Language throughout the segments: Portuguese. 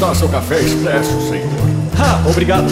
Está seu café expresso, senhor. Ah, obrigado.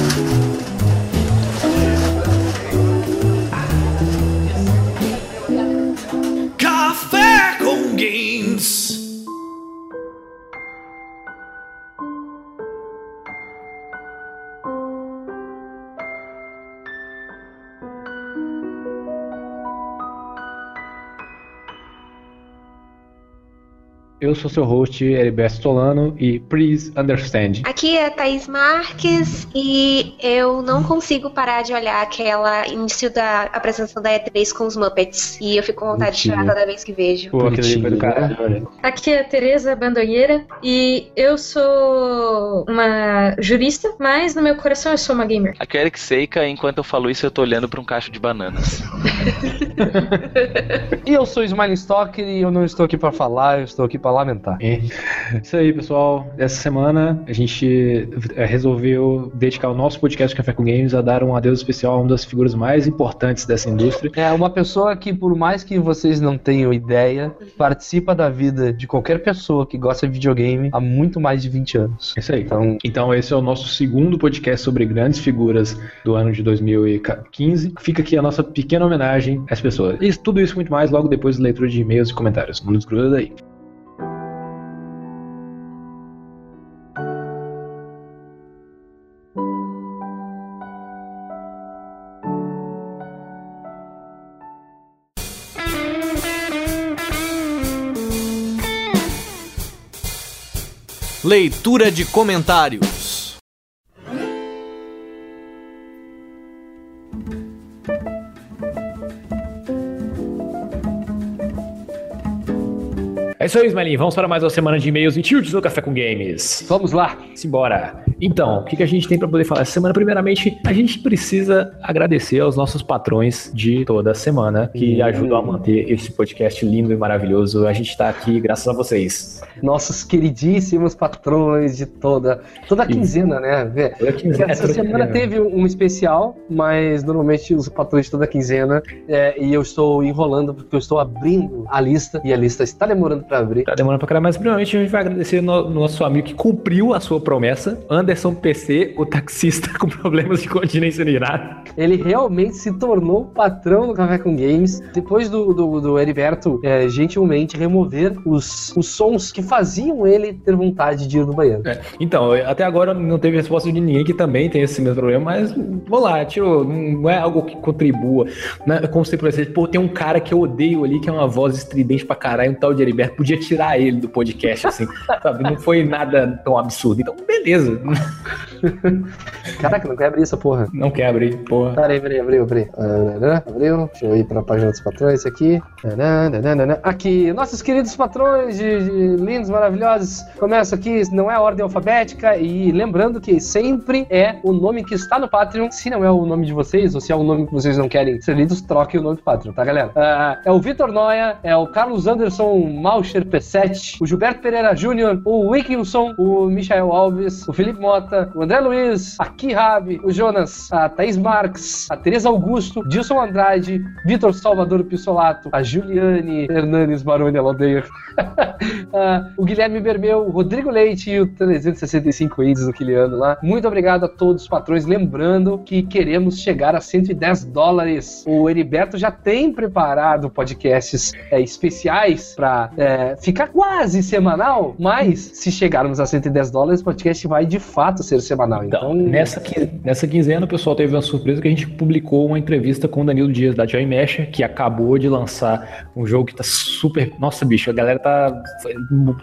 Eu sou seu host, Heriberto Solano, e please understand. Aqui é Thaís Marques e eu não consigo parar de olhar aquela início da apresentação da E3 com os Muppets. E eu fico com vontade de chorar toda vez que vejo. Pô, aquele do caralho, olha. Aqui é Tereza Bandonheira e eu sou uma jurista, mas no meu coração eu sou uma gamer. Aqui é o Eric Seika, enquanto eu falo isso, eu tô olhando pra um cacho de bananas. E eu sou Smiling Stalker e eu não estou aqui pra falar, eu estou aqui pra lamentar. É. Isso aí, pessoal. Essa semana a gente eh, resolveu dedicar o nosso podcast Café com Games a dar um adeus especial a uma das figuras mais importantes dessa indústria. É uma pessoa que, por mais que vocês não tenham ideia, participa da vida de qualquer pessoa que gosta de videogame há muito mais de 20 anos. É isso aí. Então, Então, esse é o nosso segundo podcast sobre grandes figuras do ano de 2015. Fica aqui a nossa pequena homenagem às pessoas. Isso, tudo isso e muito mais logo depois da leitura de e-mails e comentários. Não desgruda daí. Leitura de comentários. É isso aí, Smiling. Vamos para mais uma semana de e-mails e tilts do Café com Games. vamos lá. Simbora. Então, o que, que a gente tem para poder falar essa semana? Primeiramente, a gente precisa agradecer aos nossos patrões de toda a semana que Hum. ajudam a manter esse podcast lindo e maravilhoso. A gente tá aqui graças a vocês. Nossos queridíssimos patrões de toda, toda a quinzena, né? Toda quinzena, Essa semana teve um especial, mas normalmente os patrões de toda quinzena é, e eu estou enrolando porque eu estou abrindo a lista e a lista está demorando para abrir. Tá demorando pra caralho, mas primeiramente a gente vai agradecer no nosso amigo que cumpriu a sua promessa, Anderson PC, o taxista com problemas de continência urinária. Ele realmente se tornou patrão do Café com Games depois do, do, do Heriberto é, gentilmente remover os, os sons que faziam ele ter vontade de ir no banheiro. É, Então, até agora não teve resposta de ninguém que também tem esse mesmo problema, mas vamos lá, tiro, não é algo que contribua. Né? Como se por exemplo, pô, tem um cara que eu odeio ali, que é uma voz estridente pra caralho, um tal de Heriberto, podia tirar ele do podcast, assim, sabe? Não foi nada tão absurdo. Então, beleza, Caraca, não quer abrir essa porra. não quer abrir, porra. Peraí, peraí, abriu, abriu. Abriu. Deixa eu ir para a página dos patrões aqui. Aqui, nossos queridos patrões de, de lindos, maravilhosos. Começa aqui, não é a ordem alfabética. E lembrando que sempre é o nome que está no Patreon. Se não é o nome de vocês, ou se é o nome que vocês não querem ser lidos, troquem o nome do Patreon, tá, galera? Ah, é o Vitor Noia, é o Carlos Anderson Malcher P7, o Gilberto Pereira Júnior, o Wilkinson, o Michael Alves, o Felipe Mota, o André Luiz, a Kihab, o Jonas, a Thaís Marques, a Tereza Augusto, Dilson Andrade, Vitor Salvador Pissolato, a Juliane Hernanes Baroni Alodeir, ah, o Guilherme Bermeu, o Rodrigo Leite e o 365 índios do Quiliano lá. Muito obrigado a todos os patrões. Lembrando que queremos chegar a 110 dólares. O Heriberto já tem preparado podcasts é, especiais para ficar quase semanal, mas se chegarmos a 110 dólares, o podcast vai de fato ser semanal. Então, Então, nessa, nessa quinzena, o pessoal teve uma surpresa que a gente publicou uma entrevista com o Danilo Dias da Joy Mesh, que acabou de lançar um jogo que tá super. Nossa, bicho, a galera tá,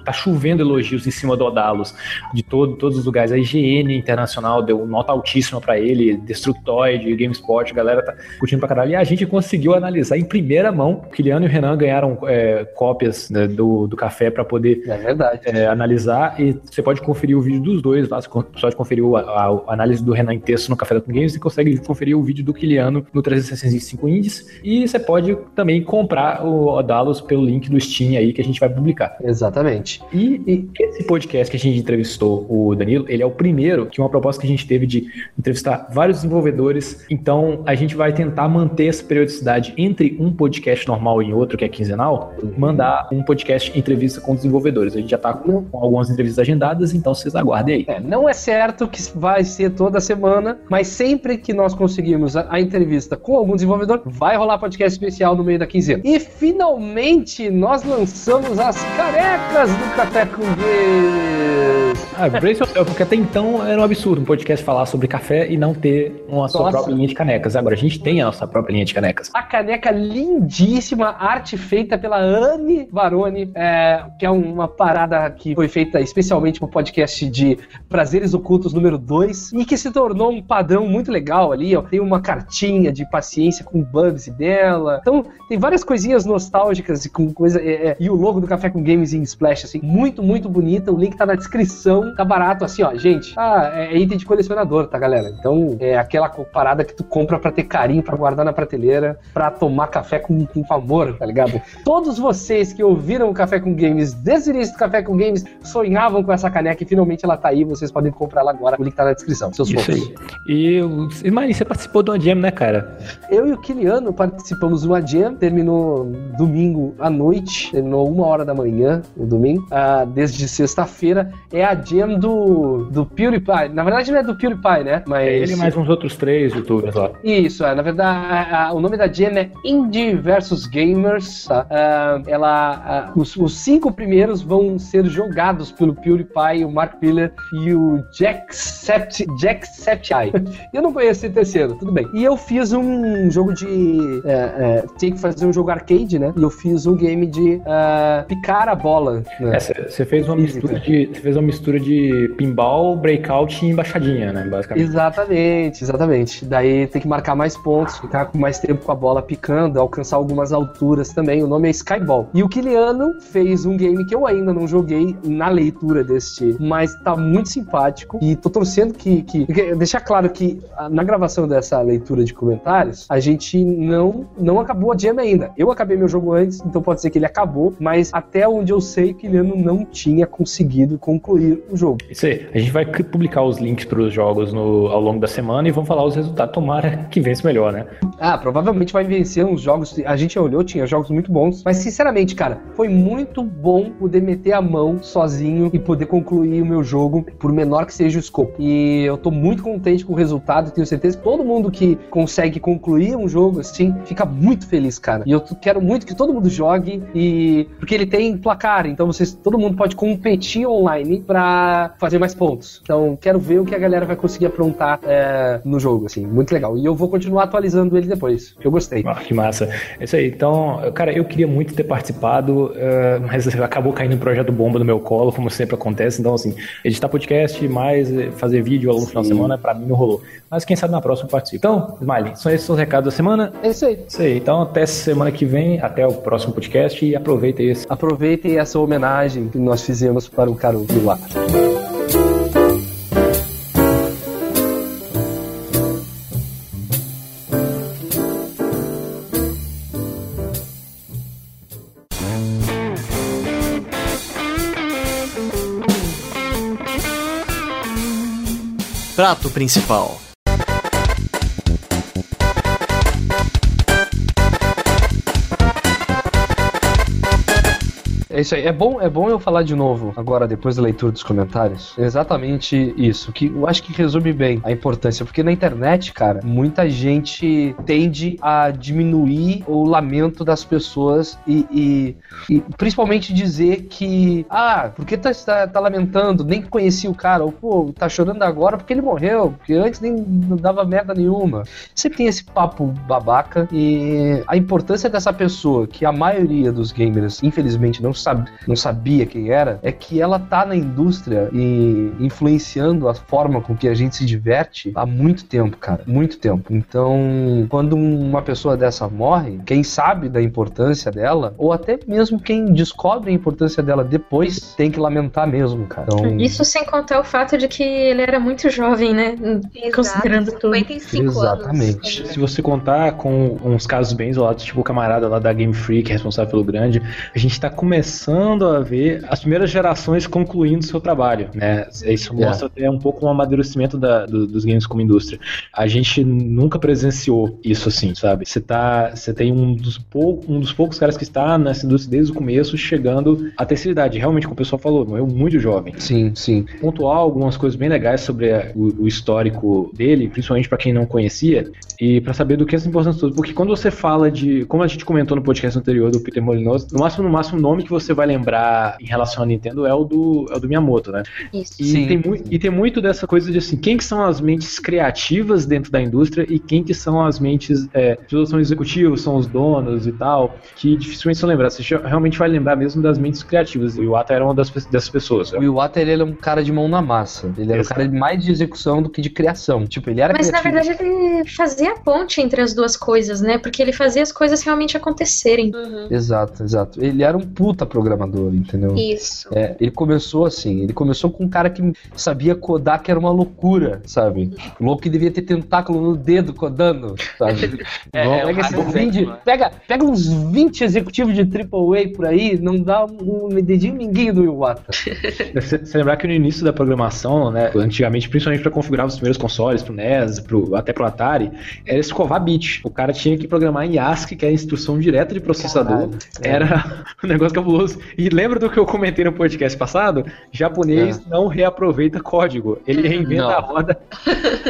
tá chovendo elogios em cima do Odalos, de todo, todos os lugares. A IGN Internacional deu nota altíssima pra ele, Destructoid, GameSpot, a galera tá curtindo pra caralho. E a gente conseguiu analisar em primeira mão. O Kiliano e o Renan ganharam é, cópias né, do, do café pra poder é é, analisar e você pode conferir o vídeo dos dois lá, pode conferir conferiu a, a- a análise do Renan em texto no Café da Com Games, você consegue conferir o vídeo do Kiliano no 365 Indies. E você pode também comprar o Odalos pelo link do Steam aí que a gente vai publicar. Exatamente. E, e esse podcast que a gente entrevistou o Danilo, ele é o primeiro que uma proposta que a gente teve de entrevistar vários desenvolvedores. Então a gente vai tentar manter essa periodicidade entre um podcast normal e outro, que é quinzenal, mandar um podcast entrevista com desenvolvedores. A gente já tá com, com algumas entrevistas agendadas, então vocês aguardem aí. É, não é certo que vai ser toda semana, mas sempre que nós conseguirmos a, a entrevista com algum desenvolvedor, vai rolar podcast especial no meio da quinzena. E finalmente nós lançamos as carecas do Café com Games. Ah, brace yourself, porque até então era um absurdo um podcast falar sobre café e não ter uma sua própria linha de canecas. Agora a gente tem a nossa própria linha de canecas. A caneca lindíssima, arte feita pela Anne Baroni, é, que é uma parada que foi feita especialmente pro podcast de Prazeres Ocultos número 2 e que se tornou um padrão muito legal ali, ó. Tem uma cartinha de paciência com o Bubsy dela. Então, tem várias coisinhas nostálgicas e com coisa. é, é, e o logo do Café com Games em Splash, assim, muito, muito bonita. O link tá na descrição, tá barato, assim, ó, gente. Ah, é, é item de colecionador, tá, galera? Então, é aquela parada que tu compra pra ter carinho, pra guardar na prateleira, pra tomar café com, com amor, tá ligado? Todos vocês que ouviram o Café com Games desde o início do Café com Games sonhavam com essa caneca e finalmente ela tá aí. Vocês podem comprar ela agora. O link tá na descrição. Seus Isso fofos. aí. E, o- Ismael, você participou de uma jam, né, cara? Eu e o Kiliano participamos de uma jam, terminou domingo à noite, terminou uma hora da manhã, no domingo, ah, desde sexta-feira. É a jam do, do PewDiePie. Na verdade, não é do PewDiePie, né? Mas. É ele e mais uns outros três youtubers lá. Isso, é, na verdade, a- a- o nome da Jam é Indie vs Gamers, tá? Ah, ela, ah, os, os cinco primeiros vão ser jogados pelo PewDiePie, o Mark Miller e o Jacksept- Jacksepticeye. eu não conheço esse terceiro, tudo bem. E eu fiz um jogo de... É, é, tinha que fazer um jogo arcade, né? E eu fiz um game de ah, picar a bola. né? É, Você você fez uma Física. mistura de. Você fez uma mistura de pinball, breakout e embaixadinha, né? Basicamente. Exatamente, exatamente. Daí tem que marcar mais pontos, ficar com mais tempo com a bola picando, alcançar algumas alturas também. O nome é Skyball. E o Kiliano fez um game que eu ainda não joguei na leitura deste, mas tá muito simpático. E tô torcendo que. que que- deixar claro que ah, na gravação dessa leitura de comentários, a gente não, não acabou a jam ainda. Eu acabei meu jogo antes, então pode ser que ele acabou, mas até onde eu sei, o Kiliano não tinha conseguido concluir o jogo. Isso aí. A gente vai publicar os links para os jogos no- ao longo da semana e vamos falar os resultados. Tomara que vença melhor, né? Ah, provavelmente vai vencer uns jogos. A gente olhou, tinha jogos muito bons. Mas, sinceramente, cara, foi muito bom poder meter a mão sozinho e poder concluir o meu jogo, por menor que seja o escopo. E eu tô muito contente com o resultado. Tenho certeza que todo mundo que consegue concluir um jogo assim fica muito feliz, cara. E eu quero muito que todo mundo jogue. E. Porque ele tem placar, então vocês, todo mundo pode competir online fazer mais pontos. Então, quero ver o que a galera vai conseguir aprontar é, no jogo, assim. Muito legal. E eu vou continuar atualizando ele depois. Eu gostei. Ah, que massa. É isso aí. Então, cara, eu queria muito ter participado, eh, mas acabou caindo um projeto bomba no meu colo, como sempre acontece. Então, assim, editar podcast, mais fazer vídeo ao longo do final de semana, pra mim não rolou. Mas quem sabe na próxima eu participo. Então, Smiley, são esses os recados da semana. É isso aí. Isso aí. Então, até semana que vem, até o próximo podcast e aproveita esse. Aproveitem essa homenagem que nós fizemos para o Caro Vilar. Prato principal. É isso aí. É bom, é bom eu falar de novo agora, depois da leitura dos comentários. Exatamente isso. Que eu acho que resume bem a importância. Porque na internet, cara, muita gente tende a diminuir o lamento das pessoas e, e- e principalmente dizer que, ah, por que tá, tá, tá lamentando? Nem conhecia o cara. Ou, pô, tá chorando agora porque ele morreu. Porque antes nem não dava merda nenhuma. Sempre tem esse papo babaca e a importância dessa pessoa, que a maioria dos gamers, infelizmente, não sab não sabia quem era, é que ela tá na indústria e influenciando a forma com que a gente se diverte há muito tempo, cara. Muito tempo. Então, quando uma pessoa dessa morre, quem sabe da importância dela, ou até mesmo quem descobre a importância dela depois, tem que lamentar mesmo, cara. Então, Isso sem contar o fato de que ele era muito jovem, né? Considerando tudo. 55 Exatamente. anos. Se você contar com uns casos bem isolados, tipo o camarada lá da Game Freak, responsável pelo grande, a gente tá começando a ver as primeiras gerações concluindo seu trabalho, né? Isso Yeah. mostra até um pouco um amadurecimento da- do- dos games como indústria. A gente nunca presenciou isso assim, sabe? Você tá, você tem um dos, pou, um dos poucos caras que está nessa indústria desde o começo, chegando à terceira idade. Realmente, como o pessoal falou, morreu muito jovem Sim, sim. pontuar algumas coisas bem legais sobre a- o, o histórico dele, principalmente pra quem não conhecia, e pra saber do que essa importância toda. Porque quando você fala de, como a gente comentou no podcast anterior do Peter Molyneux, no máximo, no máximo, o nome que você vai lembrar em relação à Nintendo é o do, é o do Miyamoto, né? Isso. E Sim. tem, e tem muito dessa coisa de assim, quem que são as mentes criativas dentro da indústria e quem que são as mentes, é, que são executivos, são os donos e tal, que dificilmente são lembrados. Você realmente vai lembrar mesmo das mentes criativas. E o Iwata era uma das, dessas pessoas. O Iwata, ele é um cara de mão na massa. Ele era um Exato. cara mais de execução do que de criação. Tipo, ele era Mas na criativo. verdade ele fazia a ponte entre as duas coisas, né? Porque ele fazia as coisas realmente acontecerem. Uhum. Exato, exato. Ele era um puta programador, entendeu? Isso. É, ele começou assim, ele começou com um cara que sabia codar que era uma loucura, sabe? O louco que devia ter tentáculo no dedo codando, sabe? É, Não, é pega, esses raro 20 exemplo, né? pega, pega uns 20 executivos de AAA por aí, não dá um, um dedinho ninguém do Iwata. Você você lembrar que no início da programação, né, antigamente, principalmente para configurar os primeiros consoles, pro NES, pro, até pro Atari, era escovar bit. O cara tinha que programar em ASCII, que é a instrução direta de processador. Caralho. Era um negócio cabuloso. E lembra do que eu comentei no podcast passado? Japonês não reaproveita código. Ele reinventa Não. a roda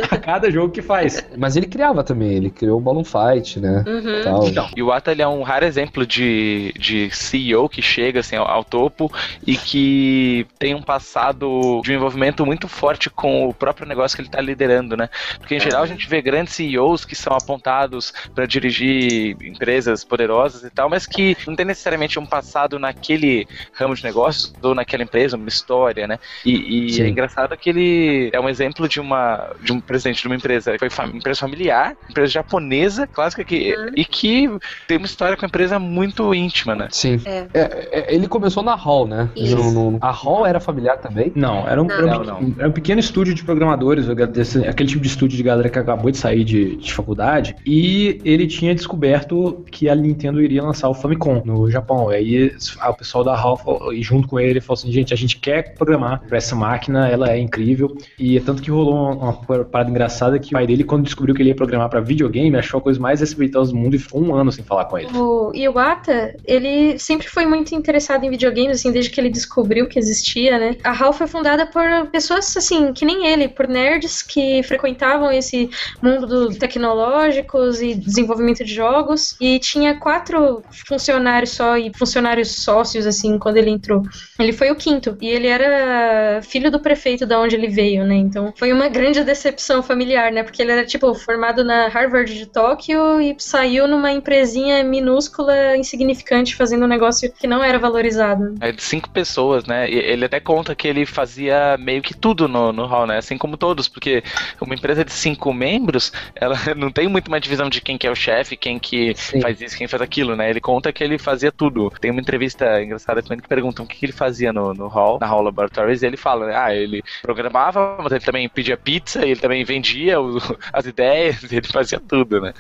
a cada jogo que faz. Mas ele criava também, ele criou o Balloon Fight, né? Uhum. Tal. Então, E o Ata ele é um raro exemplo de, de CEO que chega assim, ao, ao topo e que tem um passado de um envolvimento muito forte com o próprio negócio que ele está liderando, né? Porque em geral a gente vê grandes CEOs que são apontados para dirigir empresas poderosas e tal, mas que não tem necessariamente um passado naquele ramo de negócios ou naquela empresa, uma história, né? E, e é engraçado que ele é um exemplo de uma de um presidente de uma empresa, foi fam- empresa familiar, empresa japonesa, clássica que Uhum. e que tem uma história com a empresa muito íntima, né? Sim. É. É, é, ele começou na Hall, né? Isso. No- no- a Hall era familiar também? Não, era um, era um Não, pequ- era um pequeno estúdio de programadores, desse- aquele tipo de estúdio de galera que acabou de sair de, de faculdade, e ele tinha descoberto que a Nintendo iria lançar o Famicom no Japão. E aí o pessoal da HAL, e junto com ele, falou assim: gente, a gente quer programar pra essa máquina, ela é incrível. E é tanto que rolou uma, uma parada engraçada que o pai dele, quando descobriu que ele ia programar pra videogame, achou a coisa mais respeitosa do mundo e ficou um ano sem falar com ele. O Iwata, ele sempre foi muito interessado em videogames, assim, desde que ele descobriu que existia, né? A HAL foi fundada por pessoas, assim, que nem ele, por nerds que frequentavam esse mundo do tecnológicos e desenvolvimento de jogos. E tinha quatro funcionários só e funcionários sócios, assim, quando ele entrou. Ele foi o quinto. E ele era filho do prefeito da onde ele veio, né? Então foi uma grande decepção familiar, né? Porque ele era, tipo, formado na Harvard de Tóquio e saiu numa empresinha minúscula, insignificante, fazendo um negócio que não era valorizado. É de cinco pessoas, né? E ele até conta que ele fazia meio que tudo no, no hall, né? Assim como todos, porque uma empresa de cinco membros, ela não tem muito uma divisão de quem que é o chefe, quem que Sim. faz isso, quem faz aquilo, né? Ele conta que ele fazia tudo. Tem uma entrevista engraçada também que perguntam o que, ele fazia no, no hall, na Hall Laboratories, e ele fala, né? Ah, ele programava, mas ele também pedia pizza, ele também vendia o- as ideias, ele fazia tudo, né?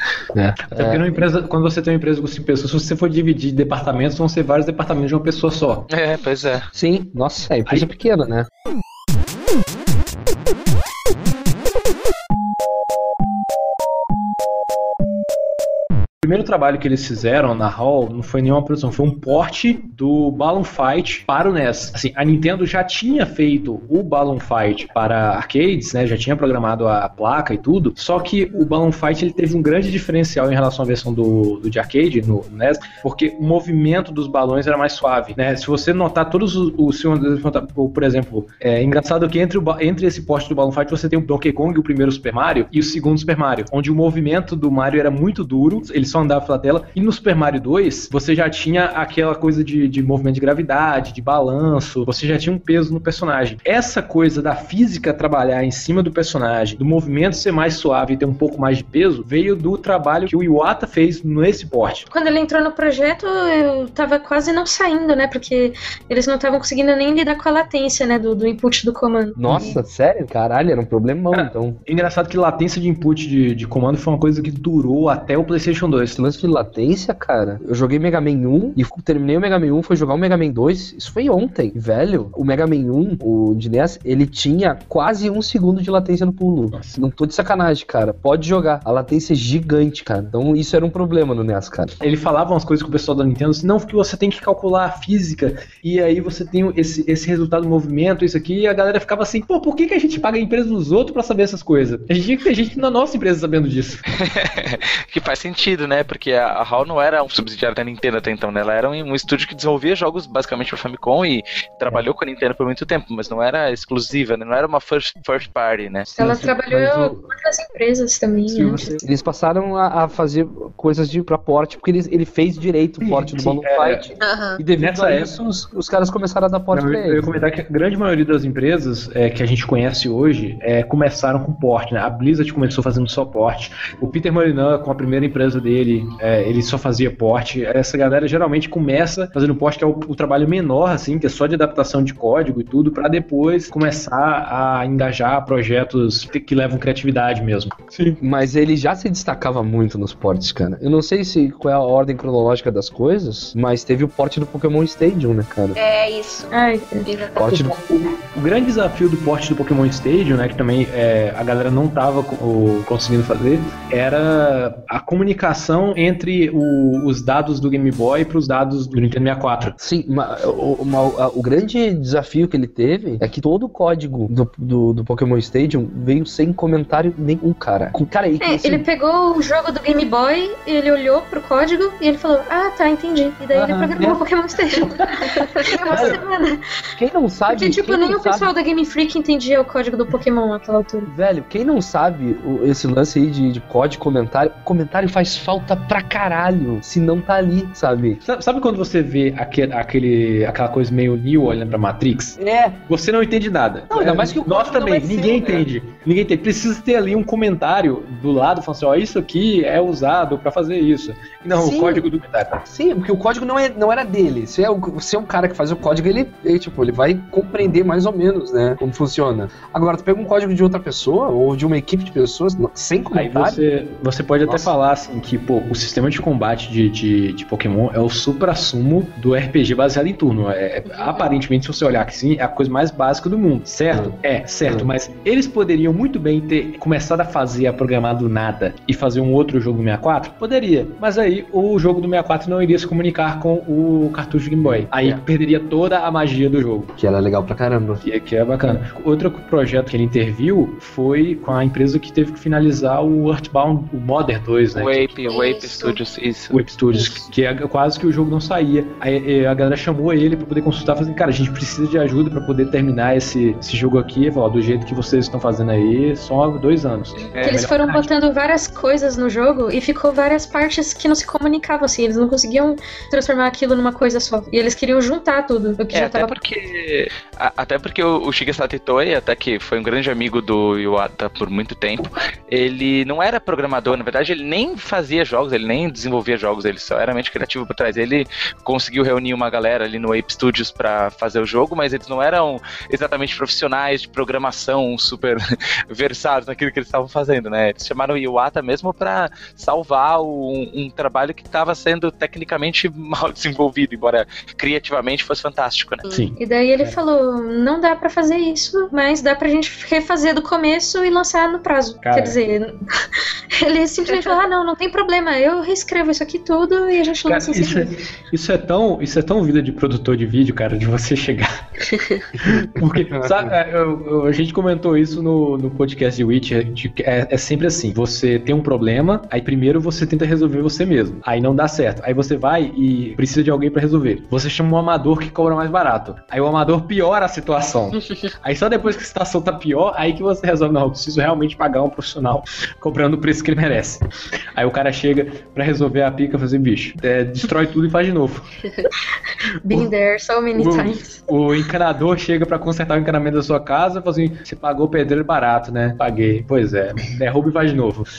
Até porque numa empresa, quando você tem uma empresa com cinco pessoas, se você for dividir departamentos, vão ser vários departamentos de uma pessoa só. É, pois é. Sim, nossa, é empresa pequena, né? Primeiro trabalho que eles fizeram na Hall não foi nenhuma produção, foi um porte do Balloon Fight para o NES. Assim, a Nintendo já tinha feito o Balloon Fight para arcades, né? Já tinha programado a placa e tudo. Só que o Balloon Fight ele teve um grande diferencial em relação à versão do, do de arcade no NES, porque o movimento dos balões era mais suave, né? Se você notar todos os, os por exemplo, é engraçado que entre, o, entre esse porte do Balloon Fight você tem o Donkey Kong, o primeiro Super Mario, e o segundo Super Mario, onde o movimento do Mario era muito duro, ele só andava pela tela. E no Super Mario 2, você já tinha aquela coisa de, de movimento de gravidade, de balanço, você já tinha um peso no personagem. Essa coisa da física trabalhar em cima do personagem, do movimento ser mais suave e ter um pouco mais de peso, veio do trabalho que o Iwata fez nesse porte. Quando ele entrou no projeto, eu tava quase não saindo, né? Porque eles não estavam conseguindo nem lidar com a latência, né? Do, do input do comando. Nossa, sério? Caralho, era um problemão, Cara, então. Engraçado que latência de input de, de comando foi uma coisa que durou até o PlayStation 2. Esse lance de latência, cara, eu joguei Mega Man 1 e terminei o Mega Man 1, foi jogar o Mega Man 2, isso foi ontem, velho. O Mega Man 1, o de NES, ele tinha quase um segundo de latência no pulo. Nossa. Não tô de sacanagem, cara. Pode jogar. A latência é gigante, cara. Então isso era um problema no NES, cara. Ele falava umas coisas com o pessoal da Nintendo, assim, não, porque você tem que calcular a física, e aí você tem esse, esse resultado do movimento, isso aqui, e a galera ficava assim, pô, por que, que a gente paga a empresa dos outros pra saber essas coisas? A gente tinha que ter gente na nossa empresa sabendo disso. que faz sentido, né? Porque a, HAL não era um subsidiário da Nintendo até então, né? Ela era um, um estúdio que desenvolvia jogos basicamente para Famicom e trabalhou com a Nintendo por muito tempo, mas não era exclusiva, né? Não era uma first, first party, né? Ela sim, trabalhou com outras empresas também, Se né? você- Eles passaram a, a fazer coisas de pra porte, porque ele, ele fez direito o Sim, porte do sim, Balloon é. Fight. E devido Nessa a época- isso, os, os caras começaram a dar porte Não, pra eu, eu ia comentar que a grande maioria das empresas é, que a gente conhece hoje é, começaram com porte, né? A Blizzard começou fazendo só porte. O Peter Molyneux, com a primeira empresa dele, é, ele só fazia porte. Essa galera geralmente começa fazendo porte, que é o, o trabalho menor, assim, que é só de adaptação de código e tudo, para depois começar a engajar projetos que, que levam criatividade mesmo. Sim. Mas ele já se destacava muito nos portes, cara. Eu não sei se qual é a ordem cronológica das coisas, mas teve o porte do Pokémon Stadium, né, cara? É isso. Ai, Exatamente. Porte do... O grande desafio do porte do Pokémon Stadium, né, que também é, a galera não tava co- conseguindo fazer, era a comunicação entre o- os dados do Game Boy para os dados do Nintendo 64. Sim, ma- o, uma- a- o grande desafio que ele teve é que todo o código do, do, do Pokémon Stadium veio sem comentário nenhum, cara. Com- Cara, e, É, assim, ele pegou o jogo do Game Boy, ele olhou pro código e ele falou: Ah, tá, entendi. E daí ele Aham, programou é. o Pokémon Station. Em uma semana. quem não sabe. Porque, tipo, nem o pessoal da Game Freak entendia o código do Pokémon naquela altura. Velho, quem não sabe esse lance aí de, de código, comentário, comentário faz falta pra caralho se não tá ali, sabe? Sabe, quando você vê aquele, aquele- aquela coisa meio Neo olhando pra Matrix? É, Você não entende nada. Não, ainda mais que o Nós também, é ninguém né? entende. Ninguém entende. Precisa ter ali um comentário do lado falando assim: ó, isso aqui é usado pra fazer isso. Não, Sim. o código do comentário. sim, porque o código não, é, não era dele. Se é, se é um cara que faz o código, ele, ele, tipo, ele vai compreender mais ou menos, né, como funciona. Agora, tu pega um código de outra pessoa, ou de uma equipe de pessoas, sem Aí comentário, você, você pode até Nossa. falar assim que pô, o sistema de combate de, de, de Pokémon é o supra-sumo do RPG baseado em turno. É, é- aparentemente, se você olhar que sim, é a coisa mais básica do mundo. Certo? É, certo. Hum. Mas eles poderiam muito bem ter começado a fazer, a programar do nada e fazer um outro jogo do 64? Poderia. Mas aí o jogo do 64 não iria se comunicar com o cartucho de Game Boy. Aí É. perderia toda a magia do jogo. que era legal pra caramba. Que, que é bacana. Outro projeto que ele interviu foi com a empresa que teve que finalizar o Earthbound, o Modern 2, né? O Ape, o Ape Isso. Studios, isso. o Web Studios, que é quase que o jogo não saía. Aí a galera chamou ele pra poder consultar, falando, cara, a gente precisa de ajuda pra poder terminar esse, esse jogo aqui. Falou, do jeito que vocês estão fazendo aí, só dois anos. É, que eles foram prática. botando várias coisas no jogo e ficou várias partes que não se comunicavam, assim. Eles não conseguiam transformar aquilo numa coisa só. E eles queriam juntar tudo. O que É, já até tava. porque, a- até porque o, o Shigesato Itoi, até que foi um grande amigo do Iwata por muito tempo, ele não era programador, na verdade ele nem fazia jogos, ele nem desenvolvia jogos, ele só era mente criativo por trás. Ele conseguiu reunir uma galera ali no Ape Studios pra fazer o jogo, mas eles não eram exatamente profissionais de programação super versados naquilo que eles estavam fazendo, né? Eles chamaram o Iwata mesmo pra salvar um, um trabalho que estava sendo tecnicamente mal desenvolvido, embora criativamente fosse fantástico, né? Sim. E daí ele É. falou: não dá pra fazer isso, mas dá pra gente refazer do começo e lançar no prazo. Cara. Quer dizer, ele simplesmente falou: ah, não, não tem problema, eu reescrevo isso aqui tudo e a gente Cara, lança em isso, é, isso é tão isso é tão vida de produtor de vídeo, cara, de você chegar. Porque, sabe, é, eu- eu- a gente comentou isso no, no podcast de Witcher, de que é, é sempre assim: você tem um problema, aí primeiro você tenta resolver você mesmo. Aí não dá certo. Aí você vai e precisa de alguém pra resolver. Você chama um amador que cobra mais barato. Aí o amador piora a situação. Aí só depois que a situação tá pior, aí que você resolve, não, eu preciso realmente pagar um profissional cobrando o preço que ele merece. Aí o cara chega pra resolver a pica fazer bicho. É, destrói tudo e faz de novo. Been there so many O- times. O encanador chega pra consertar o encanamento da sua casa e fala assim: você pagou o pedreiro barato, né? Paguei. Pois é, derruba e faz de novo.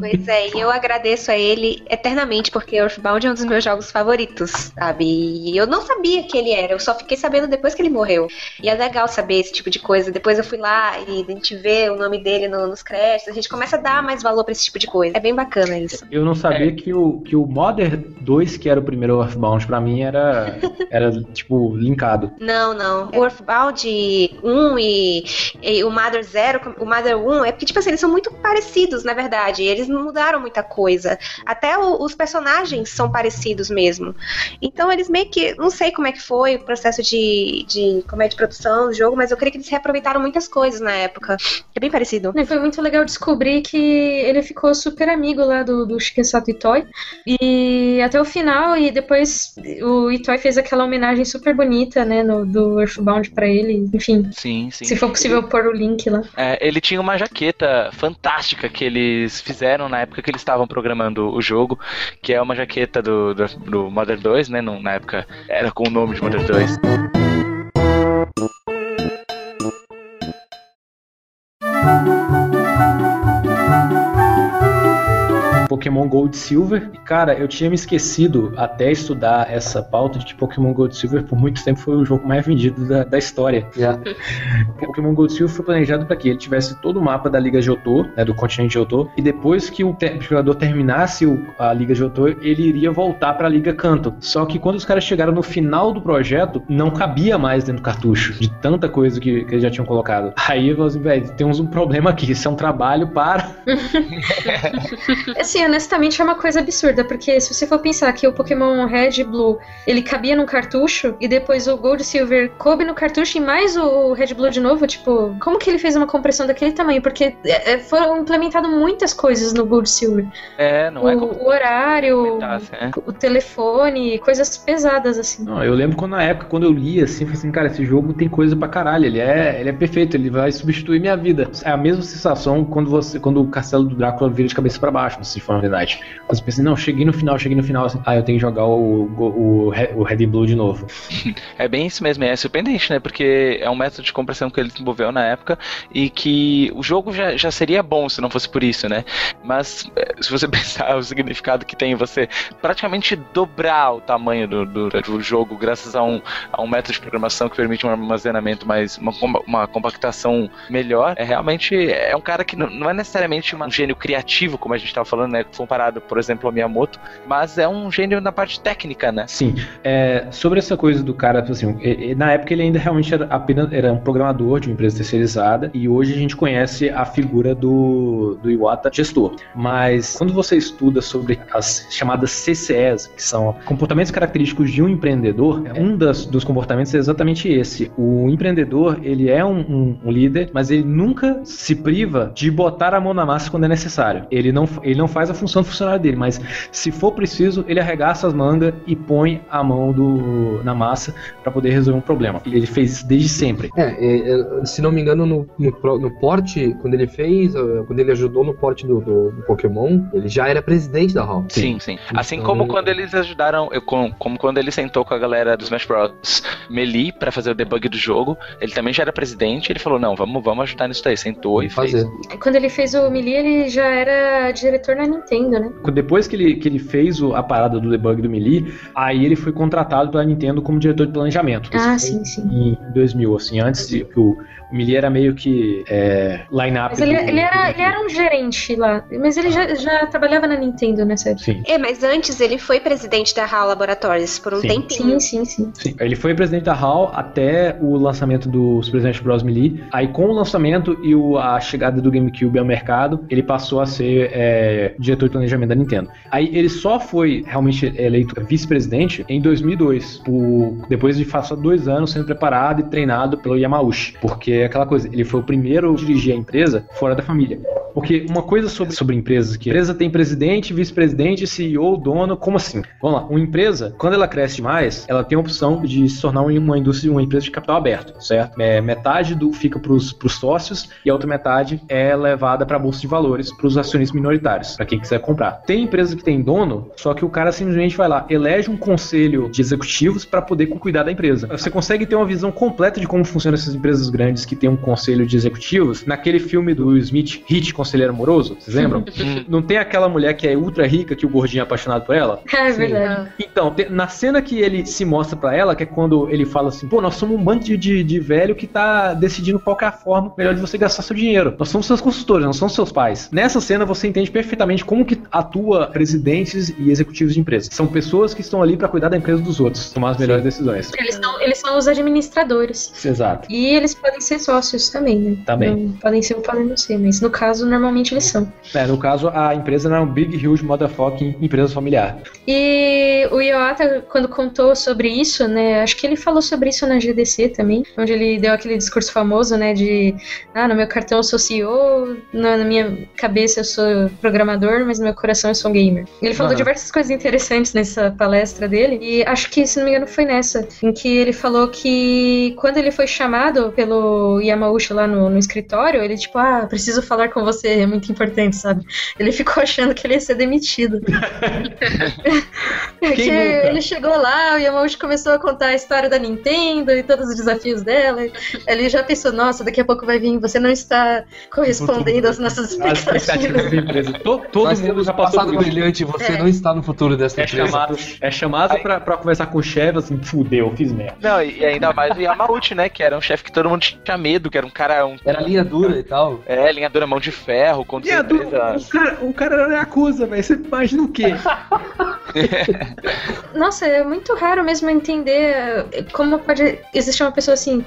Pois é, e eu agradeço a ele eternamente, porque Earthbound é um dos meus jogos favoritos, sabe? E eu não sabia que ele era, eu só fiquei sabendo depois que ele morreu. E é legal saber esse tipo de coisa. Depois eu fui lá e a gente vê o nome dele no- nos créditos, a gente começa a dar mais valor pra esse tipo de coisa. É bem bacana isso. Eu não sabia que, o, que o Modern 2, que era o primeiro Earthbound, pra mim era, era tipo, linkado. Não, não. O Earthbound 1 e, e o Mother 0, o Mother 1, é porque, tipo assim, eles são muito parecidos, na verdade. Eles não mudaram muita coisa. Até o- os personagens são parecidos mesmo. Então eles meio que. Não sei como é que foi o processo de, de, como é, de produção do jogo, mas eu creio que eles reaproveitaram muitas coisas na época. É bem parecido. E foi muito legal descobrir que ele ficou super amigo lá do, do Shigensato Itoi. E até o final, e depois o Itoi fez aquela homenagem super bonita, né, no, do Earthbound pra ele. Enfim, Sim, sim. se for possível pôr o link lá. É, ele tinha uma jaqueta fantástica que eles fizeram na época que eles estavam programando o jogo, que é uma jaqueta do, do, do Modern 2, né? na época era com o nome de Modern 2. Pokémon Gold e Silver. E, cara, eu tinha me esquecido até estudar essa pauta de que Pokémon Gold e Silver por muito tempo foi o jogo mais vendido da, da história. Yeah. Pokémon Gold e Silver foi planejado para que ele tivesse todo o mapa da Liga Johto, né, do continente Johto, e depois que o te- o jogador terminasse o- a Liga Johto, ele iria voltar para a Liga Kanto. Só que quando os caras chegaram no final do projeto, não cabia mais dentro do cartucho, de tanta coisa que, que eles já tinham colocado. Aí eu falei assim, velho, temos um problema aqui, isso é um trabalho para Assim, honestamente é uma coisa absurda, porque se você for pensar que o Pokémon Red e Blue, ele cabia num cartucho, e depois o Gold e Silver coube no cartucho e mais o Red e Blue de novo, tipo, como que ele fez uma compressão daquele tamanho? Porque é, é, foram implementadas muitas coisas no Gold e Silver. É, não é como o, o horário, é. o telefone, coisas pesadas, assim. Não, eu lembro quando na época, quando eu li assim, eu falei assim, cara, esse jogo tem coisa pra caralho, ele é, ele é perfeito, ele vai substituir minha vida. É a mesma sensação quando você, quando o castelo do Drácula vira de cabeça pra baixo no Symphony the Night. Você pensa, não, cheguei no final, cheguei no final, assim, ah, eu tenho que jogar o, o, o, Red- Blue de novo. É bem isso mesmo, é surpreendente, né? Porque é um método de compressão que ele desenvolveu na época e que o jogo já, já seria bom se não fosse por isso, né? Mas é, se você pensar o significado que tem você praticamente dobrar o tamanho do, do, do jogo graças a um, a um método de programação que permite um armazenamento mais, uma, uma compactação melhor, é realmente é um cara que não, não é necessariamente um gênio criativo, como a gente estava falando, né? Comparado, por exemplo, ao Miyamoto, mas é um gênio na parte técnica, né? Sim, é, sobre essa coisa do cara, assim, e- e na época ele ainda realmente era apenas era um programador de uma empresa terceirizada e hoje a gente conhece a figura do, do Iwata gestor. Mas quando você estuda sobre as chamadas CCEs, que são comportamentos característicos de um empreendedor, um das, dos comportamentos é exatamente esse. O empreendedor, ele é um, um- um líder, mas ele nunca se priva de botar a mão na massa quando é necessário. Ele não, ele não faz a função do funcionário dele, mas se for preciso, ele arregaça as mangas e põe a mão do, na massa para poder resolver um problema. Ele fez isso desde sempre. É, é, é, se não me engano, no, no, no porte, quando ele fez, eh, quando ele ajudou no porte do, do- do Pokémon, ele já era presidente da HAL. Sim, sim. Assim Então- como quando eles ajudaram, eu- com- como quando ele sentou com a galera do Smash Bros. Melee pra fazer o debug do jogo, ele também já era presidente, ele falou, não, vamos, vamos ajudar nisso daí. Sentou e fez. Fazer. Quando ele fez o Melee, ele já era diretor na Nintendo, né? Depois que ele, que ele fez o- a parada do debug do Melee, aí ele foi contratado pela Nintendo como diretor de planejamento. Ah, sim, sim. Em 2000, assim, antes de que o, o Melee era meio que é, line-up. Mas ele, do- ele, era, ele era um gerente lá. Mas ele já, já trabalhava na Nintendo nessa época. Sim. É, mas antes ele foi presidente da HAL Laboratories por um Sim. tempinho. Sim, sim, sim. Sim, ele foi presidente da HAL até o lançamento do Super Smash Bros. Melee. Aí, com o lançamento e o- a chegada do GameCube ao mercado, ele passou a ser é, diretor de planejamento da Nintendo. Aí, ele só foi realmente eleito vice-presidente em 2002, por- depois de passar dois anos sendo preparado e treinado pelo Yamauchi. Porque é aquela coisa, ele foi o primeiro a dirigir a empresa fora da família. Porque uma coisa sobre, sobre empresas, que a empresa tem presidente, vice-presidente, CEO, dono, como assim? Vamos lá, uma empresa, quando ela cresce demais, ela tem a opção de se tornar uma indústria, uma empresa de capital aberto, certo? É, metade do fica para os sócios e a outra metade é levada para a bolsa de valores, para os acionistas minoritários, para quem quiser comprar. Tem empresa que tem dono, só que o cara simplesmente vai lá, elege um conselho de executivos para poder cuidar da empresa. Você consegue ter uma visão completa de como funcionam essas empresas grandes que têm um conselho de executivos. Naquele filme do Will Smith, Hit Conselheiro Amoroso, vocês lembram? Não tem aquela mulher que é ultra rica que o gordinho é apaixonado por ela? É verdade. Então, na cena que ele se mostra pra ela, que é quando ele fala assim, pô, nós somos um bando de, de, de velho que tá decidindo qual que é a forma melhor de você gastar seu dinheiro. Nós somos seus consultores, nós somos seus pais. Nessa cena você entende perfeitamente como que atua presidentes e executivos de empresas. São pessoas que estão ali pra cuidar da empresa dos outros, tomar as melhores decisões. Eles são, eles são os administradores. Exato. E eles podem ser sócios também, né? Também. Não, podem ser ou podem não ser, mas no caso, normalmente eles são. É, no caso, a empresa era um big, huge motherfucking empresa familiar. E o Iwata, quando contou sobre isso, né? Acho que ele falou sobre isso na GDC também, onde ele deu aquele discurso famoso, né? De ah, no meu cartão eu sou CEO, na, na minha cabeça eu sou programador, mas no meu coração eu sou gamer. Ele falou Aham. diversas coisas interessantes nessa palestra dele, e acho que, se não me engano, foi nessa, em que ele falou que quando ele foi chamado pelo Yamauchi lá no, no escritório, ele, tipo, ah, preciso falar com você, é muito importante, sabe? Ele ficou achando que ele ia ser demitido. Porque ele chegou lá, o Yamauchi começou a contar a história da Nintendo e todos os desafios dela. Ele já pensou, nossa, daqui a pouco vai vir, você não está correspondendo às nossas As expectativas da empresa. To- Todo Nós mundo temos já um passou passado brilhante, você É. não está no futuro dessa É empresa. chamado, é chamado pra, pra conversar com o chefe, assim, fudeu, fiz merda. Não, e ainda mais o Yamauchi, né? Que era um chefe que todo mundo tinha medo, que era um cara. Um, Era linha dura e tal. é, linhadura mão de ferro, conduzir a empresa. o, cara, o cara era acusa, velho. Você imagina o quê? Nossa, é muito raro mesmo entender eh, como pode existir uma pessoa assim,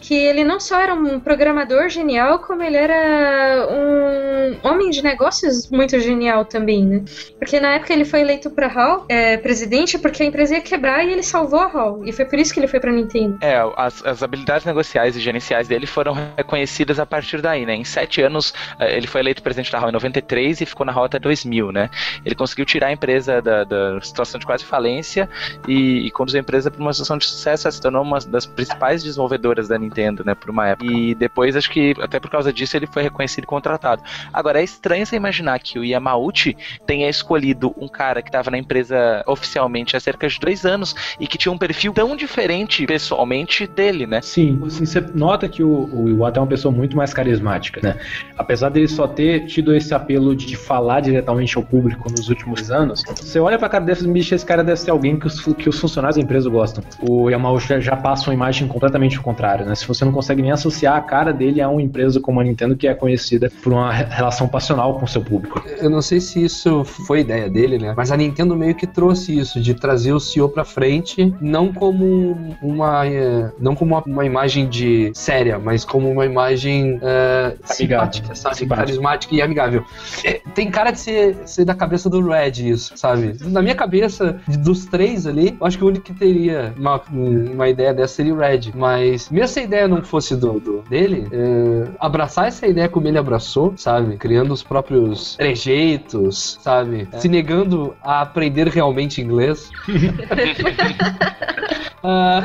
que ele não só era um programador genial, como ele era um homem de negócios muito genial também, né? Porque na época ele foi eleito pra Hall, é, presidente, porque a empresa ia quebrar e ele salvou a Hall. E foi por isso que ele foi pra Nintendo. É, as, as habilidades negociais e gerenciais dele foram reconhecidas a partir daí, né? Em sete anos, eh, ele foi eleito presidente da HAL em 93 e ficou na HAL até 2000, né? Ele conseguiu tirar a empresa da, da situação de quase falência e, e a empresa para uma situação de sucesso. Ela se tornou uma das principais desenvolvedoras da Nintendo, né? Por uma época. E depois, acho que até por causa disso, ele foi reconhecido e contratado. Agora, é estranho você imaginar que o Yamauchi tenha escolhido um cara que estava na empresa oficialmente há cerca de dois anos e que tinha um perfil tão diferente pessoalmente dele, né? Sim, assim, você nota que o, o Iwata é uma pessoa muito mais carismática, né? Apesar dele só ter tido esse apelo de falar diretamente ao público nos últimos anos, você olha pra cara desses bichos, esse cara deve ser alguém que os, que os funcionários da empresa gostam. O Yamauchi já, já passa uma imagem completamente o contrário, né? Se você não consegue nem associar a cara dele a uma empresa como a Nintendo que é conhecida por uma re- relação passional com o seu público. Eu não sei se isso foi ideia dele, né? Mas a Nintendo meio que trouxe isso, de trazer o CEO pra frente, não como uma. eh, Não como uma, uma imagem de séria, mas como uma imagem eh, simpática, sabe? Simpática. Carismática e amigável. Eh, Tem cara de ser, ser da cabeça do Red isso, sabe? Na minha cabeça, dos três ali, eu acho que o único que teria uma, uma ideia dessa seria o Red. Mas mesmo se a ideia não fosse do, do- dele, eh, abraçar essa ideia como ele abraçou, sabe? Criando os próprios trejeitos, sabe? Se negando a aprender realmente inglês. Ah,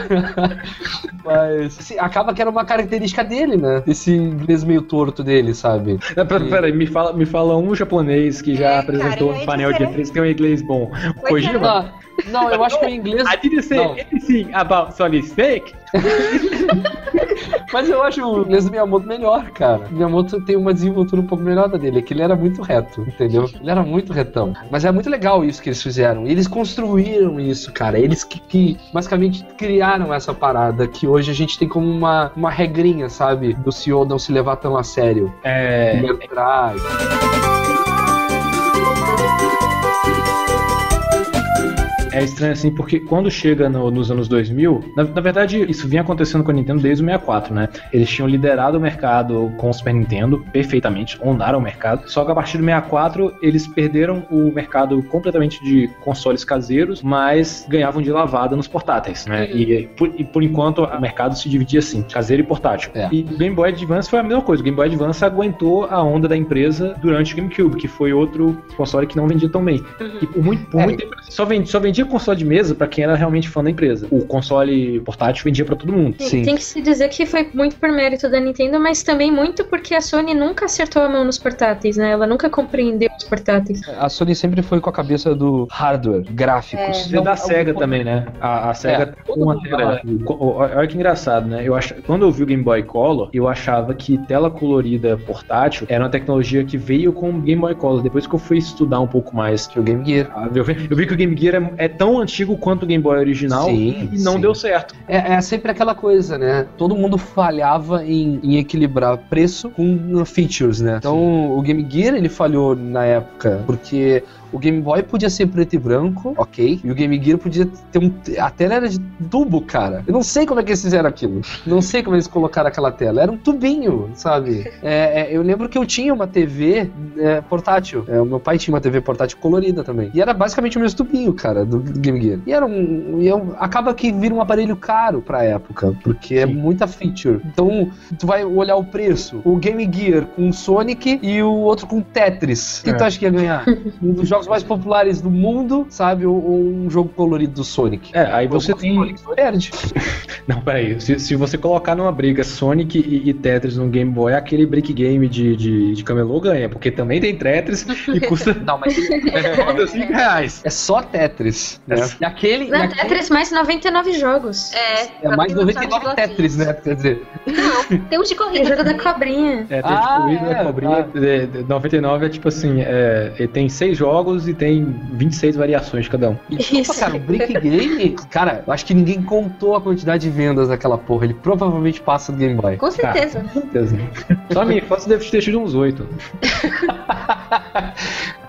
Mas assim, acaba que era uma característica dele, né? Esse inglês meio torto dele, sabe? É, pera- Peraí, me fala, me fala um japonês que já É, apresentou cara, um ia painel de dizer. E3 que tem um inglês bom. Pois Kojima? Ah, não, eu acho que o inglês. I didn't say Não. anything about solid snake. Mas eu acho o do Miyamoto melhor, cara. O Miyamoto tem uma desenvoltura um pouco melhor da dele, é que ele era muito reto, entendeu? Ele era muito retão. Mas é muito legal isso que eles fizeram. E eles construíram isso, cara. Eles que, que basicamente criaram essa parada que hoje a gente tem como uma, uma regrinha, sabe? Do CEO não se levar tão a sério. É, Ele atrás. é estranho assim, porque quando chega no- nos anos 2000, na, na verdade isso vinha acontecendo com a Nintendo desde o 64, né? Eles tinham liderado o mercado com o Super Nintendo perfeitamente, onaram o mercado. Só que a partir do 64 eles perderam o mercado completamente de consoles caseiros, mas ganhavam de lavada nos portáteis, né? Uhum. E, por, e por enquanto o mercado se dividia assim, caseiro e portátil. É. E o Game Boy Advance foi a mesma coisa. O Game Boy Advance aguentou a onda da empresa durante o GameCube, que foi outro console que não vendia tão bem. E por muito, por É. muito tempo só vendia, só vendia console de mesa pra quem era realmente fã da empresa. O console portátil vendia pra todo mundo. Sim. Tem que se dizer que foi muito por mérito da Nintendo, mas também muito porque a Sony nunca acertou a mão nos portáteis, né? Ela nunca compreendeu os portáteis. A Sony sempre foi com a cabeça do hardware, gráficos. É da SEGA também, né? A, a SEGA É, uma tela. Olha que engraçado, né? Eu ach... Quando eu vi o Game Boy Color, eu achava que tela colorida portátil era uma tecnologia que veio com o Game Boy Color. Depois que eu fui estudar um pouco mais, Que o Game Gear. ah, eu vi, eu vi que o Game Gear é, é tão antigo quanto o Game Boy original Sim, e não sim. deu certo. É, é sempre aquela coisa, né? Todo mundo falhava em, em equilibrar preço com features, né? Então o Game Gear ele falhou na época porque o Game Boy podia ser preto e branco, ok, e o Game Gear podia ter um. A tela era de tubo, cara. Eu não sei como é que eles fizeram aquilo. Não sei como eles colocaram aquela tela. Era um tubinho, sabe? É, é, eu lembro que eu tinha uma TV é, portátil. É, o meu pai tinha uma TV portátil colorida também. E era basicamente o mesmo tubinho, cara, do Game Gear. E era um. E eu- acaba que vira um aparelho caro pra época, porque é Sim. muita feature. Então, tu vai olhar o preço. O Game Gear com Sonic e o outro com Tetris. Quem É. tu acha que ia ganhar? um dos jogos mais populares do mundo, sabe? Ou, ou um jogo colorido do Sonic. É, aí você O tem. Sonic perde. Não, peraí. Se, se você colocar numa briga Sonic e, e Tetris no Game Boy, aquele brick game de, de, de camelô ganha, porque também tem Tetris e custa Não, mas 5 reais. é só Tetris. Né? E aquele. e Na aquele Tetris, mais 99 jogos. É, é mais não sabe 99 de Tetris, né? Quer dizer. Não, tem um de É corrida. jogo da cobrinha. É, tem Ah, tipo corrida, é, cobrinha. é, de- 99 é tipo assim, é, ele tem seis jogos e tem 26 variações de cada um. E, desculpa, Isso. cara, o Brick Game, cara, eu acho que ninguém contou a quantidade de vendas daquela porra. Ele provavelmente passa do Game Boy. Com certeza. Com certeza. Só a minha infância deve ter tido uns 8.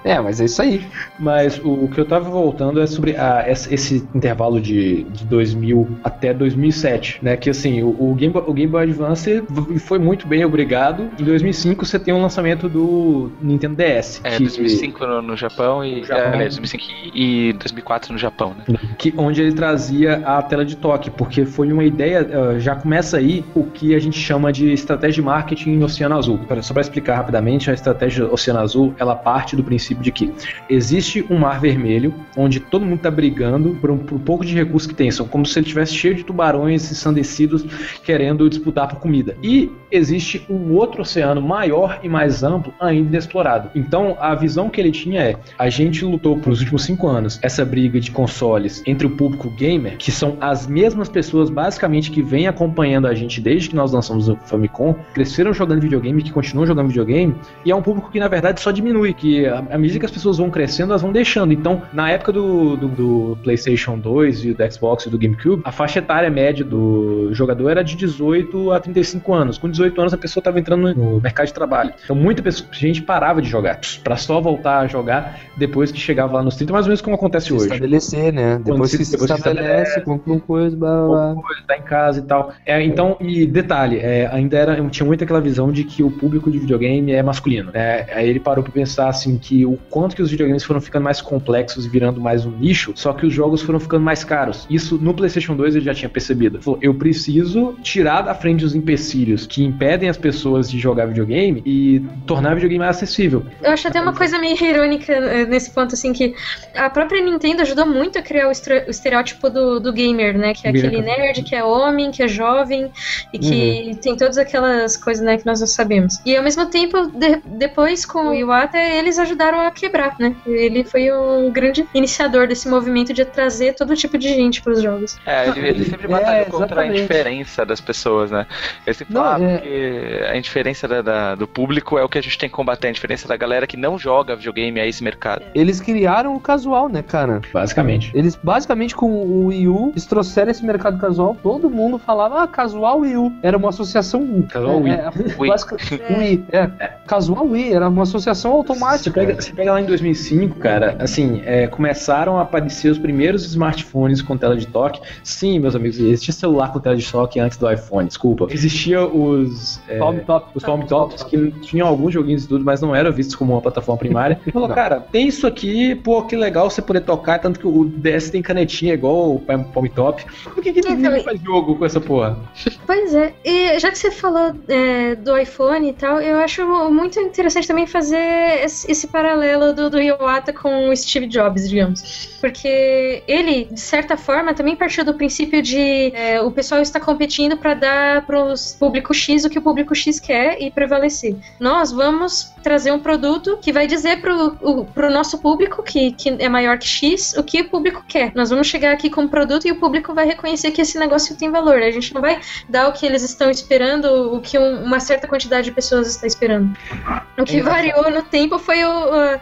É, mas é isso aí. Mas o, o que eu tava voltando é sobre a- esse, esse intervalo de, de 2000 até 2007, né? Que assim, o, o Game, Boy- o Game Boy Advance foi muito bem, obrigado. Em 2005 você tem o lançamento do Nintendo DS. É, que- 2005 no, no Japão e. No Japão. É, aliás, 2005 e 2004 no Japão, né? que, onde ele trazia a tela de toque, porque foi uma ideia, já começa aí o que a gente chama de estratégia de marketing em Oceano Azul. Só para explicar rapidamente, a estratégia Oceano Azul, ela parte do princípio de que existe um mar vermelho, onde todo mundo está brigando por um, por um pouco de recurso que tem, são como se ele estivesse cheio de tubarões ensandecidos querendo disputar por comida. E existe um outro oceano maior e mais amplo ainda inexplorado. Então, a visão que ele tinha é: a gente lutou por os últimos cinco anos essa briga de consoles entre o público gamer, que são as mesmas pessoas basicamente que vêm acompanhando a gente desde que nós lançamos o Famicom, cresceram jogando videogame, que continuam jogando videogame, e é um público que na verdade só diminui, que à medida que as pessoas vão crescendo, elas vão deixando. Então, na época do, do, do PlayStation 2 e do Xbox e do GameCube, a faixa etária média do jogador era de 18 a 35 anos. Com 18 anos, a pessoa estava entrando no mercado de trabalho. Então, muita pessoa, gente parava de jogar, para só voltar a jogar depois que chegava lá nos 30, mais ou menos como acontece Se hoje. estabelecer, né? Depois se- que se depois que estabelece, estabelece, compra uma coisa, blá, blá, blá. tá em casa e tal. É, então, e detalhe, é, ainda era, tinha muito aquela visão de que o público de videogame é masculino. né? aí ele parou pra pensar assim que o quanto que os videogames foram ficando mais complexos e virando mais um nicho, só que os jogos foram ficando mais caros. Isso no PlayStation 2 ele já tinha percebido. Ele Falou, eu preciso tirar da frente os empecilhos que impedem as pessoas de jogar videogame e tornar o videogame mais acessível. Eu acho até uma coisa meio irônica eh, nesse ponto, assim, que a própria Nintendo ajudou muito a criar o, o estereótipo do, do gamer, né? Que é Gamer. aquele nerd que é homem, que é jovem e que tem todas aquelas coisas, né, que nós não sabemos. E ao mesmo tempo, de- depois com o Iwata, eles ajudaram a quebrar, né? Ele foi um grande iniciador desse movimento de trazer todo tipo de gente para os jogos. É, ele, ele sempre É, batalhou contra a indiferença das pessoas, né? Ele sempre Não, fala, ah, é- porque a indiferença da- da- do público é o que a gente tem que combater, a indiferença da galera que não joga videogame a esse mercado. Eles criaram o casual, né, cara? Basicamente. Eles basicamente com o Wii U, eles trouxeram esse mercado casual, todo mundo falava, ah, casual Wii U. Era uma associação. Casual é, Wii. é, Wii. basica- Wii, é. Casual Wii, era uma associação atualização automática. Você pega, você pega lá em 2005, cara, assim, é, começaram a aparecer os primeiros smartphones com tela de toque. Sim, meus amigos, existia celular com tela de toque antes do iPhone, desculpa. Existia os... É, Palm Top. os Palm Tops que tinham alguns joguinhos e tudo, mas não eram vistos como uma plataforma primária. Ele falou, Não. cara, tem isso aqui, pô, que legal você poder tocar, tanto que o DS tem canetinha igual o Palm Top. Por que, que Então, ninguém faz jogo com essa porra? Pois é, e já que você falou é, do iPhone e tal, eu acho muito interessante também fazer esse, esse paralelo do, do Iwata com o Steve Jobs, digamos. Porque ele, de certa forma, também partiu do princípio de é, o pessoal está competindo para dar para os público X o que o público X quer e prevalecer. Nós vamos trazer um produto que vai dizer pro, o, pro nosso público, que, que é maior que X, o que o público quer. Nós vamos chegar aqui com um produto e o público vai reconhecer que esse negócio tem valor. A gente não vai dar o que eles estão esperando, o que um- uma certa quantidade de pessoas está esperando. O que É variou no tempo foi o.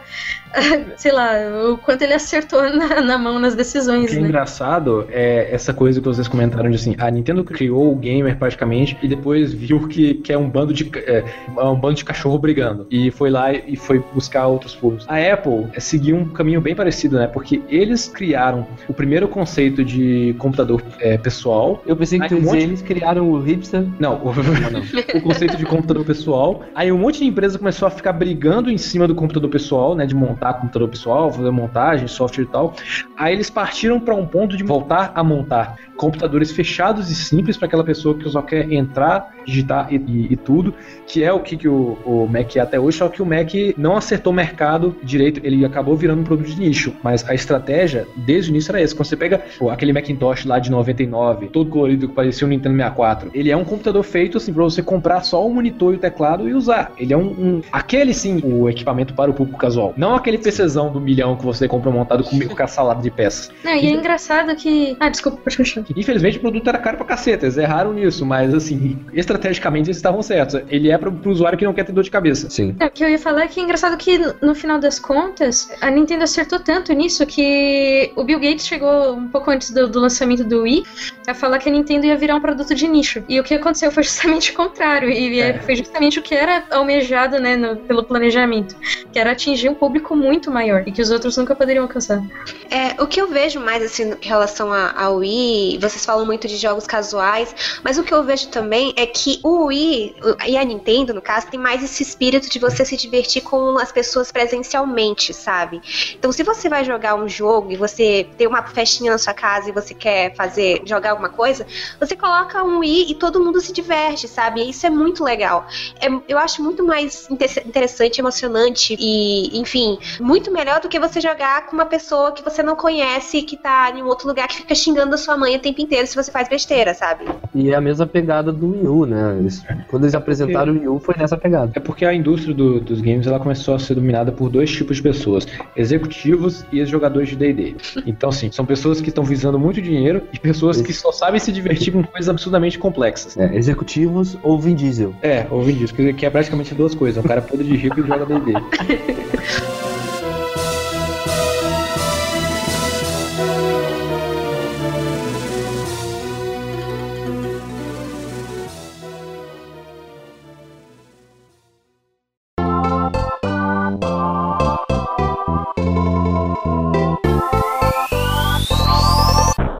sei lá, o quanto ele acertou na, na mão nas O decisões, que é né? engraçado é essa coisa que vocês comentaram de assim, a Nintendo criou o gamer praticamente e depois viu que, que é um bando de é, um bando de cachorro brigando e foi lá e foi buscar outros públicos. A Apple é, seguiu um caminho bem parecido, né? Porque eles criaram o primeiro conceito de computador é, pessoal. Eu pensei que um monte- eles criaram o hipster. Não, o, o conceito de computador pessoal. Aí um monte de empresa começou a ficar brigando em cima do computador pessoal, né? De montar computador pessoal, fazer montagem, software e tal. Aí eles partiram para um ponto de voltar a montar computadores fechados e simples para aquela pessoa que só quer entrar, digitar e, e- e tudo, que é o que, que o, o Mac é até hoje, só que o Mac não acertou o mercado direito, ele acabou virando um produto de nicho. Mas a estratégia, desde o início, era essa. Quando você pega pô, aquele Macintosh lá de 99, todo colorido que parecia um Nintendo 64, ele é um computador feito assim para você comprar só o monitor e o teclado e usar. Ele é um, um- aquele sim, o equipamento para o público casual. Não aquele PCzão do milhão que você compra montado com, com a salada de peças. Não, e é engraçado que. Ah, desculpa, pode continuar. Infelizmente o produto era caro pra caceta, eles erraram nisso, mas assim, estrategicamente eles estavam certos. Ele é pro, pro usuário que não quer ter dor de cabeça. Sim. É, o que eu ia falar é que é engraçado que, no- final das contas, a Nintendo acertou tanto nisso que o Bill Gates chegou um pouco antes do, do lançamento do Wii a falar que a Nintendo ia virar um produto de nicho. E o que aconteceu foi justamente o contrário. E é- foi justamente o que era almejado, né, no- pelo planejamento. Que era atingir um público muito maior e que os outros nunca poderiam alcançar. É, o que eu vejo mais assim em relação a- ao Wii, vocês falam muito de jogos casuais, mas o que eu vejo também é que o Wii e a Nintendo, no caso, tem mais esse espírito de você se divertir com as pessoas presencialmente, sabe? Então, se você vai jogar um jogo e você tem uma festinha na sua casa e você quer fazer jogar alguma coisa, você coloca um Wii e todo mundo se diverte, sabe? E isso é muito legal. É, eu acho muito mais inte- interessante, emocionante e, enfim, muito melhor do que você jogar com uma pessoa que você não conhece, que tá em um outro lugar, que fica xingando a sua mãe o tempo inteiro se você faz besteira, sabe? E é a mesma pegada do Wii U, né? Eles- quando eles apresentaram o Wii U, foi nessa pegada. É porque a indústria do- dos games ela começou a ser dominada por dois tipos de pessoas: executivos e os jogadores de DD. Então, sim, são pessoas que estão visando muito dinheiro e pessoas que só sabem se divertir com coisas absurdamente complexas. É, executivos ou Vin Diesel. É, ouvi disso, que que é praticamente duas coisas: um cara podre de rico e joga DD.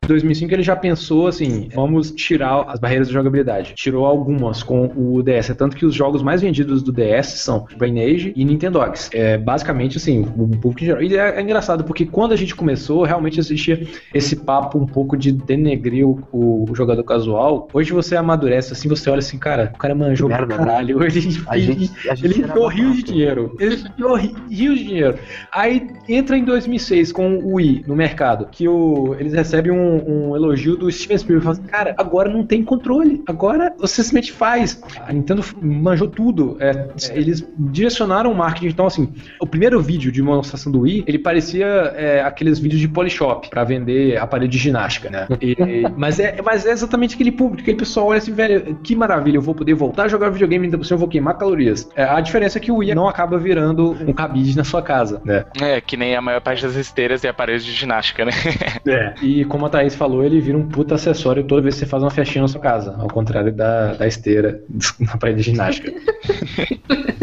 2005 ele já pensou assim, vamos tirar as barreiras de jogabilidade. Tirou algumas com o DS, é tanto que os jogos mais vendidos do DS são Brain Age e Nintendogs. É basicamente assim, o público em geral. E é, é engraçado porque quando a gente começou, realmente existia esse papo um pouco de denegrir o, o jogador casual. Hoje você amadurece assim, você olha assim, cara, o cara manjou pra né? caralho. Ele, A gente, a gente ele enfiou rios de dinheiro. Ele enfiou ri- rios de dinheiro. Aí entra em 2006 com o Wii no mercado, que o, eles recebem um, um elogio do Steven Spielberg. Assim, cara, agora não tem controle. Agora você simplesmente faz. A Nintendo manjou tudo. É, eles direcionaram o marketing. Então, assim, o primeiro vídeo de demonstração do Wii, ele parecia é, aqueles vídeos de Polishop pra vender aparelho de ginástica, né? E- mas, é, mas é exatamente aquele público, aquele pessoal olha assim, velho, que maravilha, eu vou poder voltar a jogar videogame, ainda por cima eu vou queimar calorias. É, a diferença é que o Wii não acaba virando um cabide na sua casa, né? É, que nem a maior parte das esteiras e aparelhos de ginástica, né? E como a Thaís falou, ele vira um puta acessório toda vez que você faz uma festinha na sua casa, ao contrário da, da esteira na parede de ginástica.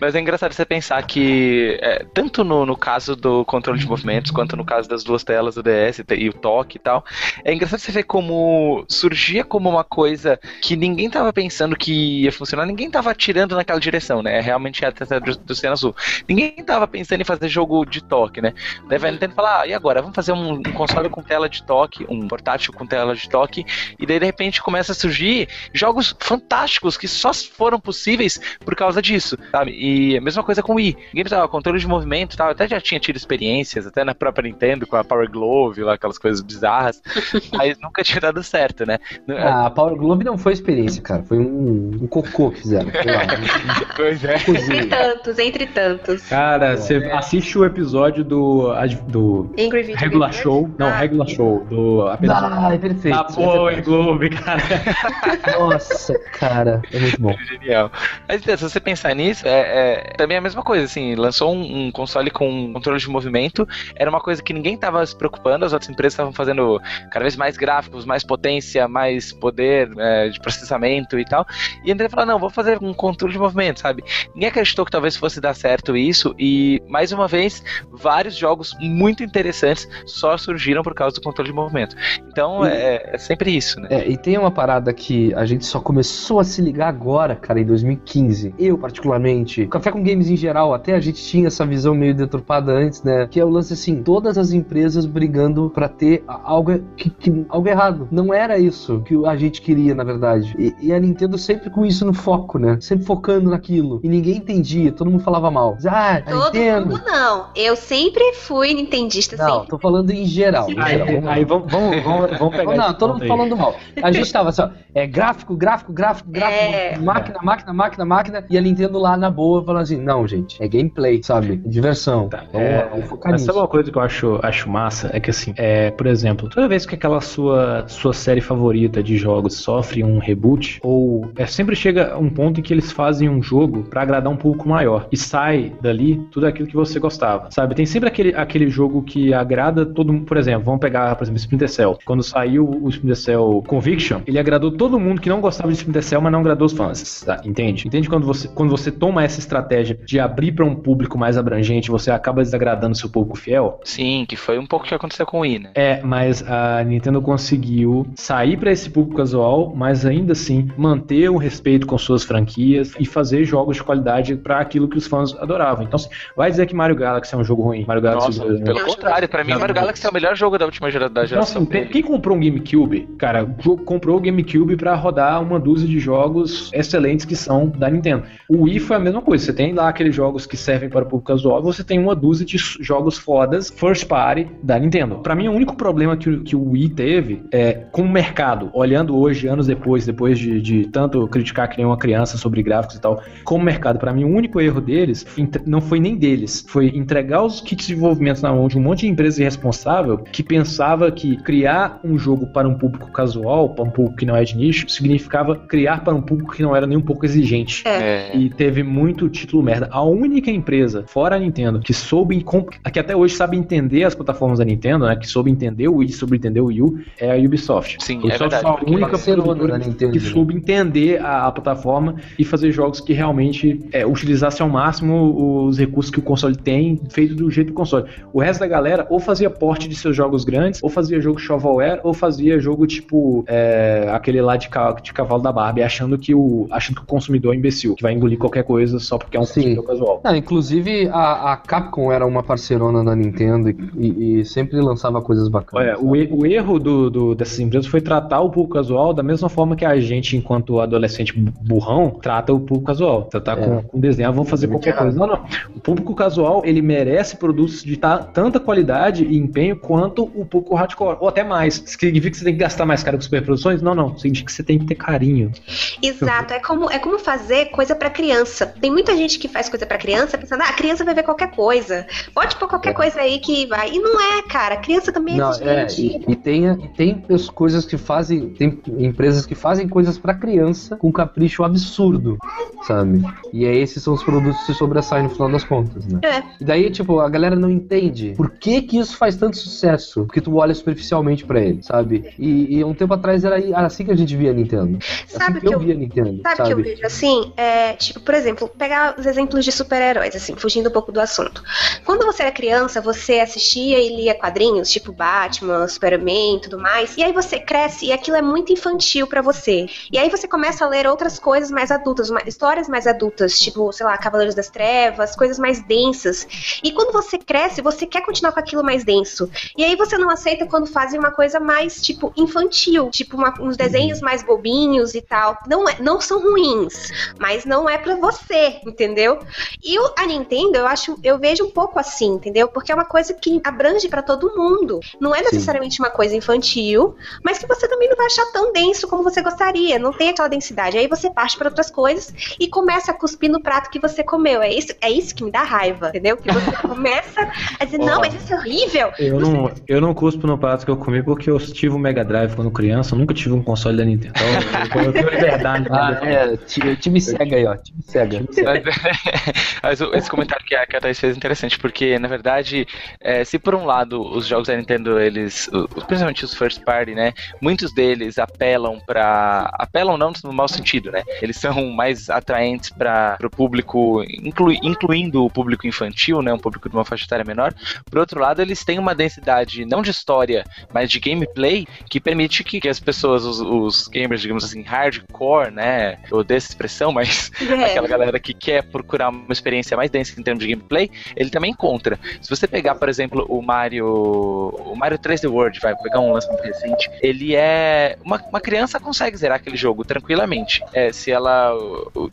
Mas é engraçado você pensar que, é, tanto no, no caso do controle de movimentos, quanto no caso das duas telas do DS e o toque e tal, é engraçado você ver como surgia como uma coisa que ninguém tava pensando que ia funcionar, ninguém tava atirando naquela direção, né? Realmente é a tela do, do Oceano Azul. Ninguém tava pensando em fazer jogo de toque, né? Daí vai falar, ah, e agora? Vamos fazer um, um console com tela de toque, um portátil com tela de toque, e daí de repente começa a surgir jogos fantásticos que só foram possíveis por causa disso, sabe? E a mesma coisa com o Wii. Ninguém precisava controle de movimento e tal, até já tinha tido experiências, até na própria Nintendo com a Power Glove, lá, aquelas coisas bizarras, mas nunca tinha dado certo, né? Ah, a Power Glove não foi experiência, cara. Foi um, um cocô que fizeram. Pois é. Entre tantos, entre tantos. Cara, você assiste o episódio do, do Angry Video Regular Show. Não, Ah. Regular Show. Do apenas. Ah, é perfeito. Da Power Globe, cara. Nossa, cara, é muito bom. Genial. Mas se você pensar nisso, é, é também a mesma coisa, assim, lançou um, um console com controle de movimento, era uma coisa que ninguém tava se preocupando, as outras empresas estavam fazendo cada vez mais gráficos, mais potência, mais poder é, de processamento e tal, e a Nintendo falou, não, vou fazer um controle de movimento, sabe? Ninguém acreditou que talvez fosse dar certo isso, e mais uma vez, vários jogos muito interessantes só surgiram por causa do controle de movimento. Então, é, é sempre isso, né? É, e tem uma parada que a gente só começou a se ligar agora, cara, em 2015. Eu, particularmente. Café com Games em geral, até a gente tinha essa visão meio deturpada antes, né? Que é o lance assim: todas as empresas brigando pra ter algo, que, que- algo errado. Não era isso que a gente queria, na verdade. E, e a Nintendo sempre com isso no foco, né? Sempre focando naquilo. E ninguém entendia, todo mundo falava mal. Ah, a Todo Nintendo. mundo não. Eu sempre fui nintendista, Não, sempre. tô falando em geral. Em Aí, geral. Aí vamos, vamos, vamos, vamos pegar. Não, todo mundo aí. falando mal. A gente tava assim, ó, é gráfico, gráfico, gráfico, gráfico, É. máquina, máquina, máquina, máquina, e a Nintendo lá na boa falando assim, não, gente, é gameplay, sabe? Diversão. Tá, Vamos é, vamos focar Mas nisso. sabe uma coisa que eu acho, acho massa? É que assim, é, por exemplo, toda vez que aquela sua, sua série favorita de jogos sofre um reboot, ou é, sempre chega um ponto em que eles fazem um jogo pra agradar um público maior e sai dali tudo aquilo que você gostava, sabe? Tem sempre aquele, aquele jogo que agrada todo mundo. Por exemplo, vamos pegar, por exemplo, Splinter Cell. Quando saiu o Splinter Cell Conviction, ele agradou todo mundo que não gostava de Splinter Cell, mas não agradou os fãs, tá? entende? Entende quando você, quando você toma essa estratégia de abrir pra um público mais abrangente, você acaba desagradando seu público fiel? Sim, que foi um pouco o que aconteceu com o Wii, né? É, mas a Nintendo conseguiu sair pra esse público casual, mas ainda assim manter o respeito com suas franquias e fazer jogos de qualidade pra aquilo que os fãs adoravam. Então, assim, vai dizer que Mario Galaxy é um jogo ruim. Mario Galaxy Nossa, é um pelo Eu contrário, pra mim Mario. Galaxy é o melhor jogo da última gera, da geração assim, quem- dele. quem comprou um GameCube, cara, comprou o GameCube pra rodar uma dúzia de jogos excelentes que são da Nintendo. O Wii foi a mesma coisa. Você tem lá aqueles jogos que servem para o público casual, você tem uma dúzia de jogos fodas first party da Nintendo. Pra mim, o único problema que, o- que o Wii teve é com o mercado, olhando hoje, anos depois, depois de, de tanto criticar que nem uma criança sobre gráficos e tal, como mercado, pra mim, o único erro deles não foi nem deles, foi entregar os kits de desenvolvimento na mão de um monte de empresa irresponsável que pensava que criar um jogo para um público casual, para um público que não é de nicho, significava criar para um público que não era nem um pouco exigente. É, E teve muito título merda. A única empresa, fora a Nintendo, que soube, que até hoje sabe entender as plataformas da Nintendo, né? Que soube entender o Wii, soube entender o Wii U, é a Ubisoft. Sim, a é Ubisoft verdade, foi a única produtora da Nintendo, que soube entender a, a plataforma e fazer jogos que realmente é, utilizassem ao máximo os recursos que o console tem, feito do jeito do console. O resto da galera ou fazia porte de seus jogos grandes, ou fazia jogo shovelware, ou fazia jogo tipo é, aquele lá de, ca- de cavalo da Barbie, achando que, o, achando que o consumidor é imbecil, que vai engolir qualquer coisa só porque é um Sim. consumidor casual. Não, inclusive a, a Capcom era uma parceirona da Nintendo e, e- e sempre lançava coisas bacanas. Olha, o, e- o erro do, do- dessas empresas foi tratar o público casual da mesma forma que a gente, enquanto adolescente burrão, trata o público casual. Tratar É. com, com desenho, ah, vamos fazer Muito qualquer coisa. Não, não. O público casual, ele merece produtos de ta- tanta qualidade e empenho quanto o público hardcore, ou até mais. Significa que você tem que gastar mais caro com superproduções? Não, não. Significa que você tem que ter carinho. Exato, é como, é como fazer coisa pra criança. Tem muita gente que faz coisa pra criança pensando, ah, a criança vai ver qualquer coisa. Pode pôr qualquer coisa aí que vai. E não é, cara. A criança também é Não, é, exigente. e, e tem, e tem as coisas que fazem, tem empresas que fazem coisas pra criança com capricho absurdo, sabe? E é esses são os produtos que sobressaem no final das contas, né? É. E daí, tipo, a galera não entende por que que isso faz tanto sucesso, porque tu olha superficialmente pra ele, sabe? E, e um tempo atrás era era assim que a gente via a Nintendo. Sabe assim que eu eu via a Nintendo, Sabe o sabe? que eu vejo assim? É, tipo, por exemplo, pega pegar os exemplos de super-heróis, assim, fugindo um pouco do assunto. Quando você era criança, você assistia e lia quadrinhos, tipo Batman, Superman, tudo mais, e aí você cresce e aquilo é muito infantil para você. E aí você começa a ler outras coisas mais adultas, uma, histórias mais adultas, tipo, sei lá, Cavaleiros das Trevas, coisas mais densas. E quando você cresce, você quer continuar com aquilo mais denso. E aí você não aceita quando fazem uma coisa mais, tipo, infantil, tipo uma, uns desenhos mais bobinhos e tal. Não, é, não são ruins, mas não é para você, entendeu? E o, a Nintendo, eu acho, eu vejo um pouco assim, entendeu? Porque é uma coisa que abrange para todo mundo. Não é necessariamente uma coisa infantil, mas que você também não vai achar tão denso como você gostaria. Não tem aquela densidade. Aí você parte para outras coisas e começa a cuspir no prato que você comeu. É isso, é isso que me dá raiva, entendeu? Que você começa a dizer, não, mas isso é horrível. Eu não, eu não cuspo no prato que eu comi porque eu tive um Mega Drive quando criança, eu nunca tive um console da Nintendo. Então, eu tenho liberdade. Ah, é, time, time cega aí, ó. Time cega. Mas esse comentário que a, que a Thaís fez é interessante, porque, na verdade, é, se por um lado os jogos da Nintendo, eles, principalmente os first party, né, muitos deles apelam pra. apelam não no mau sentido, né, eles são mais atraentes para o público, inclui- incluindo o público infantil, né, um público de uma faixa etária menor, por outro lado, eles têm uma densidade não de história, mas de gameplay que permite que, que as pessoas, os, os gamers, digamos assim, hardcore, né, eu odeio essa expressão, mas É. aquela galera que quer procurar uma experiência mais densa em termos de gameplay, ele também encontra. Se você pegar, por exemplo, o Mario. O Mario 3D World, vai pegar um lançamento recente, ele é. Uma, uma criança consegue zerar aquele jogo tranquilamente. É, se ela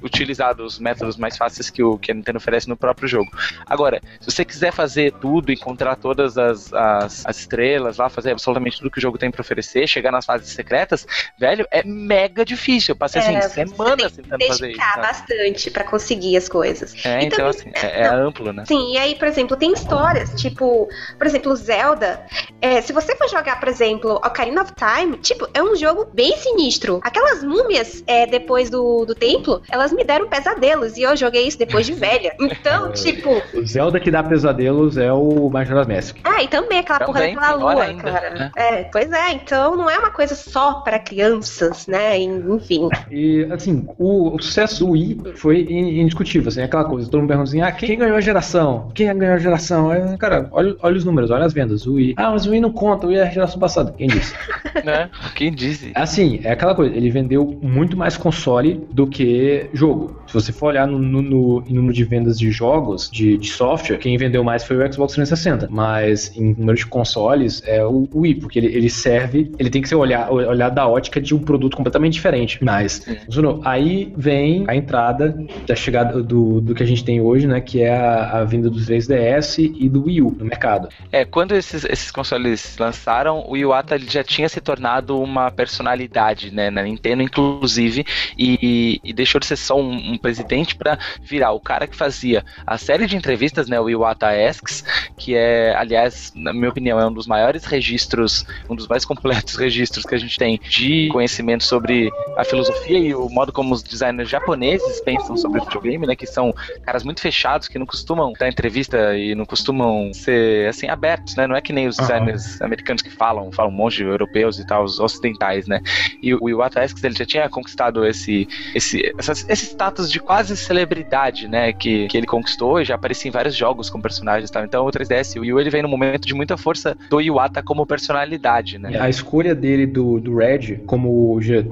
utilizar os métodos mais fáceis que, o, que a Nintendo oferece no próprio jogo. Agora, se você quiser fazer tudo, encontrar todas as, as, as estrelas lá, fazer absolutamente tudo que o jogo tem pra oferecer, chegar nas fases secretas, velho, é mega difícil. Eu passei assim, É, você semanas tentando fazer isso. sabe? bastante pra conseguir as coisas. É, então também- assim, é, é amplo, né? Sim, e aí, por exemplo, tem histórias, tipo, por exemplo, Zelda. é, se você for jogar, por exemplo, Ocarina of Time, tipo, é um jogo bem sinistro. Aquelas múmias é, depois do, do templo, elas me deram pesadelos. E eu joguei isso depois de velha. Então, tipo. O Zelda que dá pesadelos é o Majora's Mask. Ah, e também aquela Também, porra daquela lua, ainda, cara. né? É, pois é, então não é uma coisa só pra crianças, né? Enfim. E, assim, o, o sucesso do Wii foi in- indiscutível, assim, aquela coisa, todo mundo pergunta assim, ah, quem ganhou a geração? Quem ganhou a geração? Aí, cara, olha, olha os números, olha as vendas, o Wii. Ah, mas o Wii não conta, o Wii é a geração passada, quem disse? né? Quem disse? Assim, é aquela coisa, ele vendeu muito mais console do que jogo. Se você for olhar no, no- no- em número de vendas de jogos, de, de software, quem vendeu mais foi o Xbox 360. Mas em número de consoles é o Wii, porque ele, ele serve, ele tem que ser olhar, olhar da ótica de um produto completamente diferente. Mas, Zuno, aí vem a entrada da chegada do, do que a gente tem hoje, né? Que é a, a vinda do 3DS e do Wii U no mercado. É, quando esses, esses consoles lançaram, o Iwata já tinha se tornado uma personalidade, né, na Nintendo, inclusive, e, e deixou de ser só um, um presidente para virar o cara que fazia a série de entrevistas, né, o Iwata Asks, que é, aliás, na minha opinião, é um dos maiores registros, um dos mais completos registros que a gente tem de conhecimento sobre a filosofia e o modo como os designers japoneses pensam sobre o videogame, né, que são caras muito fechados, que não costumam dar entrevista e não costumam ser, assim, abertos, né, não é que nem os designers americanos que falam, falam um monte de europeus e tal, os ocidentais, né, e o Iwata Asks, ele já tinha conquistado esse, esse, essas- esse status de quase celebridade, né, que, que ele conquistou e já aparecia em vários jogos como personagens e tal, então o 3DS, o Wii ele vem num momento de muita força do Iwata como personalidade, né. A escolha dele do, do Red como eh,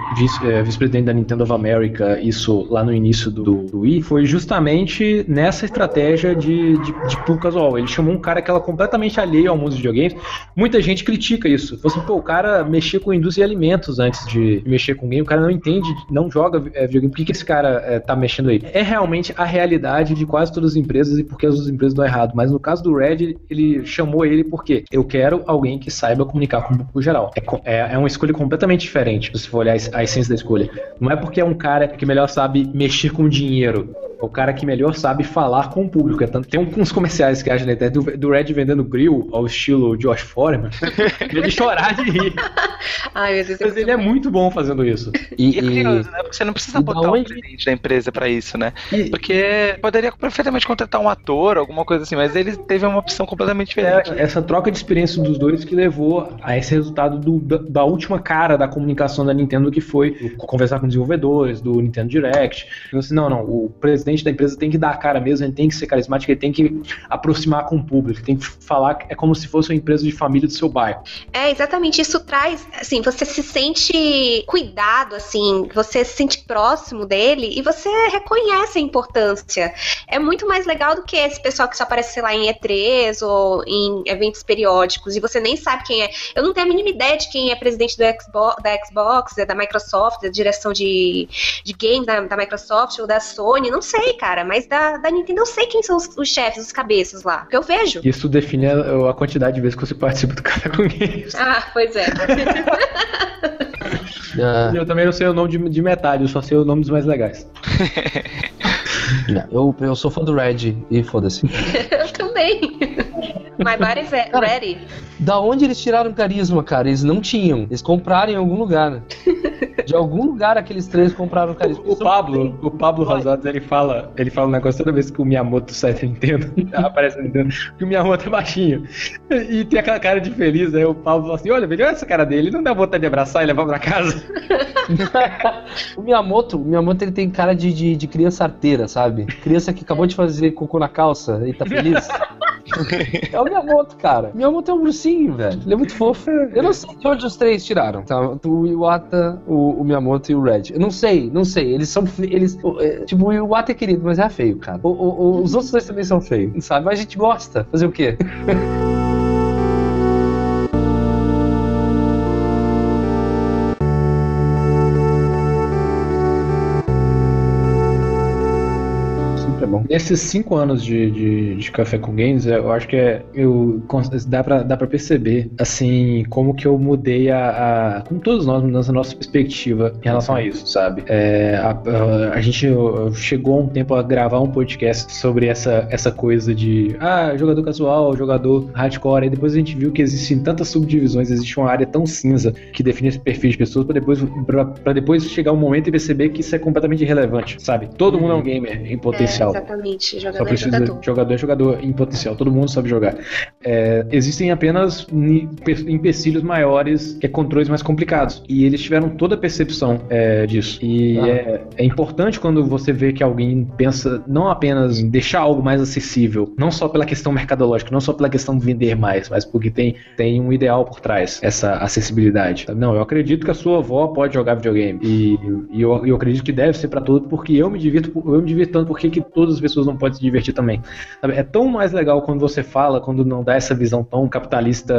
vice-presidente da Nintendo of America, isso lá no início do, do Wii, foi justamente nessa estratégia de, de, de casual. Ele chamou um cara que era completamente alheio ao mundo dos videogames. Muita gente critica isso. Falou assim, pô, o cara mexia com indústria alimentos antes de mexer com game, o cara não entende, não joga eh, videogame, por que, que esse cara eh, tá mexendo aí? É realmente a realidade de quase todas as empresas e porque as outras empresas dão errado. Mas no caso do Red, ele chamou ele porque eu quero alguém que saiba comunicar com o público geral. É, é, é uma escolha completamente diferente, se você for olhar a es- a essência da escolha. Não é porque é um cara que melhor sabe mexer com dinheiro. É o cara que melhor sabe falar com o público. É tanto, tem uns comerciais que acha na internet do, do Red vendendo grill ao estilo Josh Foreman. ele chorar de rir. Ai, Deus. Mas ele é muito bom fazendo isso. E é E, e, curioso, né? Porque você não precisa botar o onde- presidente da empresa pra isso, né? E- Porque poderia perfeitamente contratar um ator, alguma coisa assim, mas ele teve uma opção completamente diferente. É, essa troca de experiência dos dois que levou a esse resultado do- da, da última cara da comunicação da Nintendo, que foi conversar com desenvolvedores, do Nintendo Direct. Eu assim, não, não, o presidente da empresa tem que dar a cara mesmo, ele tem que ser carismático, ele tem que aproximar com o público, ele tem que falar que é como se fosse uma empresa de família do seu bairro. É, exatamente. Isso traz, assim, você se sente cuidado, assim, você se sente próximo dele e você reconhece a importância. É muito mais legal do que esse pessoal que só aparece, sei lá, em E3 ou em eventos periódicos e você nem sabe quem é. Eu não tenho a mínima ideia de quem é presidente do Xbox, da Xbox, da Microsoft, da direção de, de games da, da Microsoft ou da Sony, não sei, cara, mas da, da Nintendo eu sei quem são os, os chefes, os cabeças lá, porque eu vejo. Isso define a, a quantidade de vezes que você participa do com Games. Ah, pois é. Ah, Eu também não sei o nome de, de metade, eu só sei o nome dos mais legais. não, eu, eu sou fã do Red e foda-se. eu também. My body's re- ready. Da onde eles tiraram carisma, cara? Eles não tinham. Eles compraram em algum lugar. De algum lugar aqueles três compraram carisma. O Pablo, o Pablo Rosados, ele fala, ele fala um negócio toda vez que o Miyamoto sai da Nintendo, aparece na Nintendo, que o Miyamoto é baixinho. E tem aquela cara de feliz, aí o Pablo fala assim, olha, velho, olha essa cara dele, não dá vontade de abraçar e levar pra casa. o Miyamoto, o Miyamoto ele tem cara de, de, de criança arteira, sabe? Criança que acabou de fazer cocô na calça e tá feliz. É o Miyamoto, cara. Miyamoto é um ursinho, velho. Ele é muito fofo. Eu não sei de onde os três tiraram. Tá? O Iwata, o, o Miyamoto e o Red. Eu não sei, não sei. Eles são. Eles, é, tipo, o Iwata é querido, mas é feio, cara. O- o- os outros dois também são feios, sabe? Mas a gente gosta. Fazer o quê? Nesses cinco anos de, de, de Café com Games, eu acho que é, eu, dá, pra, dá pra perceber, assim, como que eu mudei a, a- Como todos nós mudamos a nossa perspectiva em relação a isso, sabe? É, a, a, a gente chegou há um tempo a gravar um podcast sobre essa, essa coisa de. Ah, jogador casual, jogador hardcore, e depois a gente viu que existem tantas subdivisões, existe uma área tão cinza que define esse perfil de pessoas pra depois, pra, pra depois chegar um momento e perceber que isso é completamente irrelevante, sabe? Todo mundo é um gamer em É, exatamente. Só Jogador é precisa jogador. jogador é jogador em potencial, todo mundo sabe jogar. É, existem apenas empecilhos maiores, que é controles mais complicados. E eles tiveram toda a percepção é, disso. E Ah. é, é importante quando você vê que alguém pensa não apenas em deixar algo mais acessível, não só pela questão mercadológica, não só pela questão de vender mais, mas porque tem, tem um ideal por trás, essa acessibilidade. Não, eu acredito que a sua avó pode jogar videogame. E, e eu, eu acredito que deve ser pra todos, porque eu me divirto, eu me divirto tanto, porque que todas as pessoas não podem se divertir também. É tão mais legal quando você fala, quando não dá essa visão tão capitalista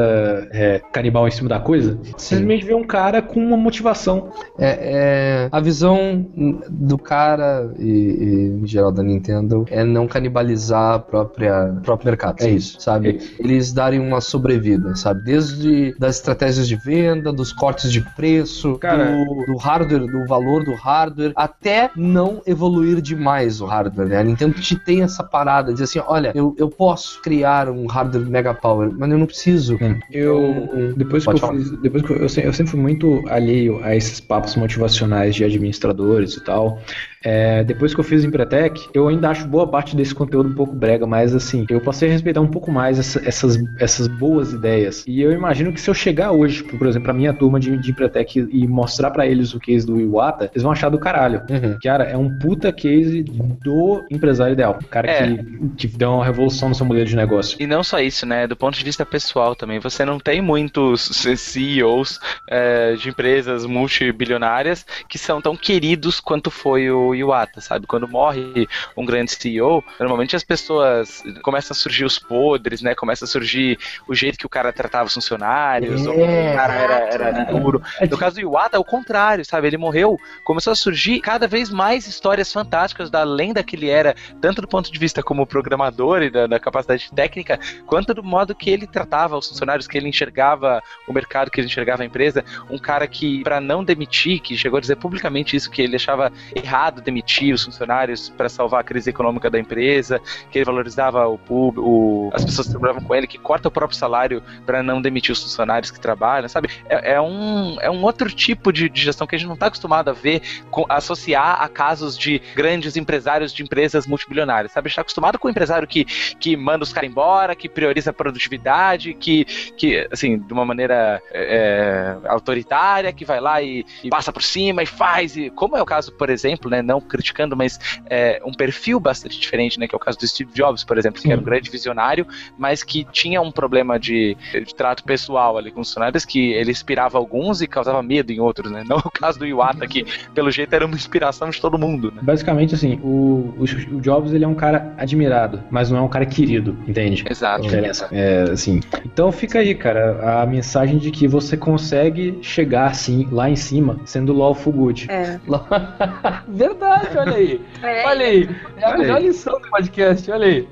é, canibal em cima da coisa. Simplesmente ver um cara com uma motivação. É, é, a visão do cara e, e, em geral da Nintendo é não canibalizar a própria o próprio mercado. É isso, sabe? Eles darem uma sobrevida, sabe? Desde das estratégias de venda, dos cortes de preço, Cara- do, do hardware, do valor do hardware, até não evoluir demais o hardware, né? A Nintendo te tem essa parada de assim, olha, eu, eu posso criar um hardware mega power, mas eu não preciso. Eu, depois que eu, fiz, depois que eu, eu, se- eu sempre fui muito alheio a esses papos motivacionais de administradores e tal. É, depois que eu fiz Empretec, eu ainda acho boa parte desse conteúdo um pouco brega, mas assim, eu passei a respeitar um pouco mais essa- essas, essas boas ideias. E eu imagino que se eu chegar hoje, por exemplo, pra minha turma de, de Empretec e mostrar pra eles o case do Iwata, eles vão achar do caralho. Uhum. Cara, é um puta case do empresário ideal. O cara É. que, que dá uma revolução no seu modelo de negócio. E não só isso, né? Do ponto de vista pessoal também. Você não tem muitos CEOs é, de empresas multibilionárias que são tão queridos quanto foi o Iwata, sabe? Quando morre um grande CEO, normalmente as pessoas começam a surgir os podres, né? Começa a surgir o jeito que o cara tratava os funcionários, ou É. o cara era, era duro. No caso do Iwata, é o contrário, sabe? Ele morreu, começou a surgir cada vez mais histórias fantásticas da lenda que ele era, tanto do ponto de vista como programador e da, da capacidade técnica, quanto do modo que ele tratava os funcionários, que ele enxergava o mercado, que ele enxergava a empresa. Um cara que, para não demitir, que chegou a dizer publicamente isso, que ele achava errado demitir os funcionários para salvar a crise econômica da empresa, que ele valorizava o público, as pessoas que trabalhavam com ele, que corta o próprio salário para não demitir os funcionários que trabalham, sabe? É, é um, é um outro tipo de, de gestão que a gente não está acostumado a ver, com- associar a casos de grandes empresários de empresas multibilionárias, sabe? A gente está acostumado com o empresário que, que manda os caras embora, que prioriza a produtividade, que, que assim, de uma maneira é, autoritária, que vai lá e, e passa por cima e faz, e, como é o caso, por exemplo, né, não criticando, mas é, um perfil bastante diferente, né? Que é o caso do Steve Jobs, por exemplo, que era um grande visionário, mas que tinha um problema de, de trato pessoal ali com os funcionários, que ele inspirava alguns e causava medo em outros, né? Não o caso do Iwata, que pelo jeito era uma inspiração de todo mundo, né? Basicamente, assim, o, o, o Ele é um cara admirado, mas não é um cara querido, entende? Exato. Diferença. É, assim. Então fica aí, cara, a mensagem de que você consegue chegar assim lá em cima sendo lawful good. É. Verdade, olha aí. É. Olha aí. É a Olha melhor aí. lição do podcast, olha aí.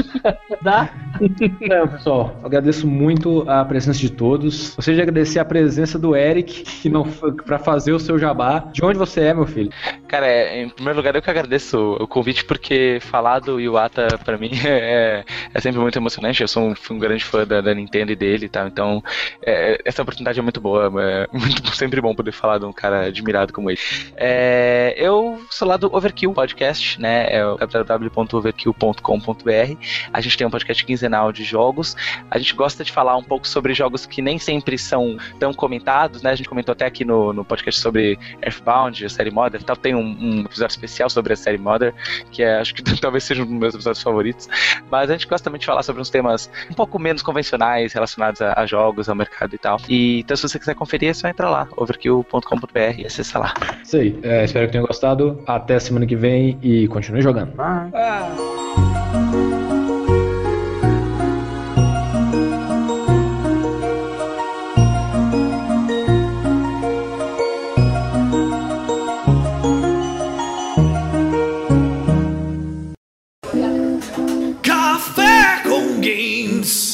Dá? Então, pessoal, agradeço muito a presença de todos. Gostaria de agradecer a presença do Eric, que não para fazer o seu jabá. De onde você é, meu filho? Cara, é, em primeiro lugar, eu que agradeço o convite, porque falar do Iwata, pra mim, é, é sempre muito emocionante. Eu sou um, um grande fã da, da Nintendo e dele e tal, então é, essa oportunidade é muito boa. É muito, sempre bom poder falar de um cara admirado como ele. É, eu sou lá do Overkill Podcast, né? É o www.overkill.com.br. A gente tem um podcast quinzenal de jogos. A gente gosta de falar um pouco sobre jogos que nem sempre são tão comentados, né? A gente comentou até aqui no, no podcast sobre Earthbound, a série Modern e tal. Tem um, um episódio especial sobre a série Modern, que é, acho que talvez seja um dos meus episódios favoritos. Mas a gente gosta também de falar sobre uns temas um pouco menos convencionais relacionados a, a jogos, ao mercado e tal. E, então, se você quiser conferir, é só entrar lá, overkill.com.br e acessar lá. Isso aí. É, espero que tenham gostado. Até semana que vem e continue jogando. Com Games.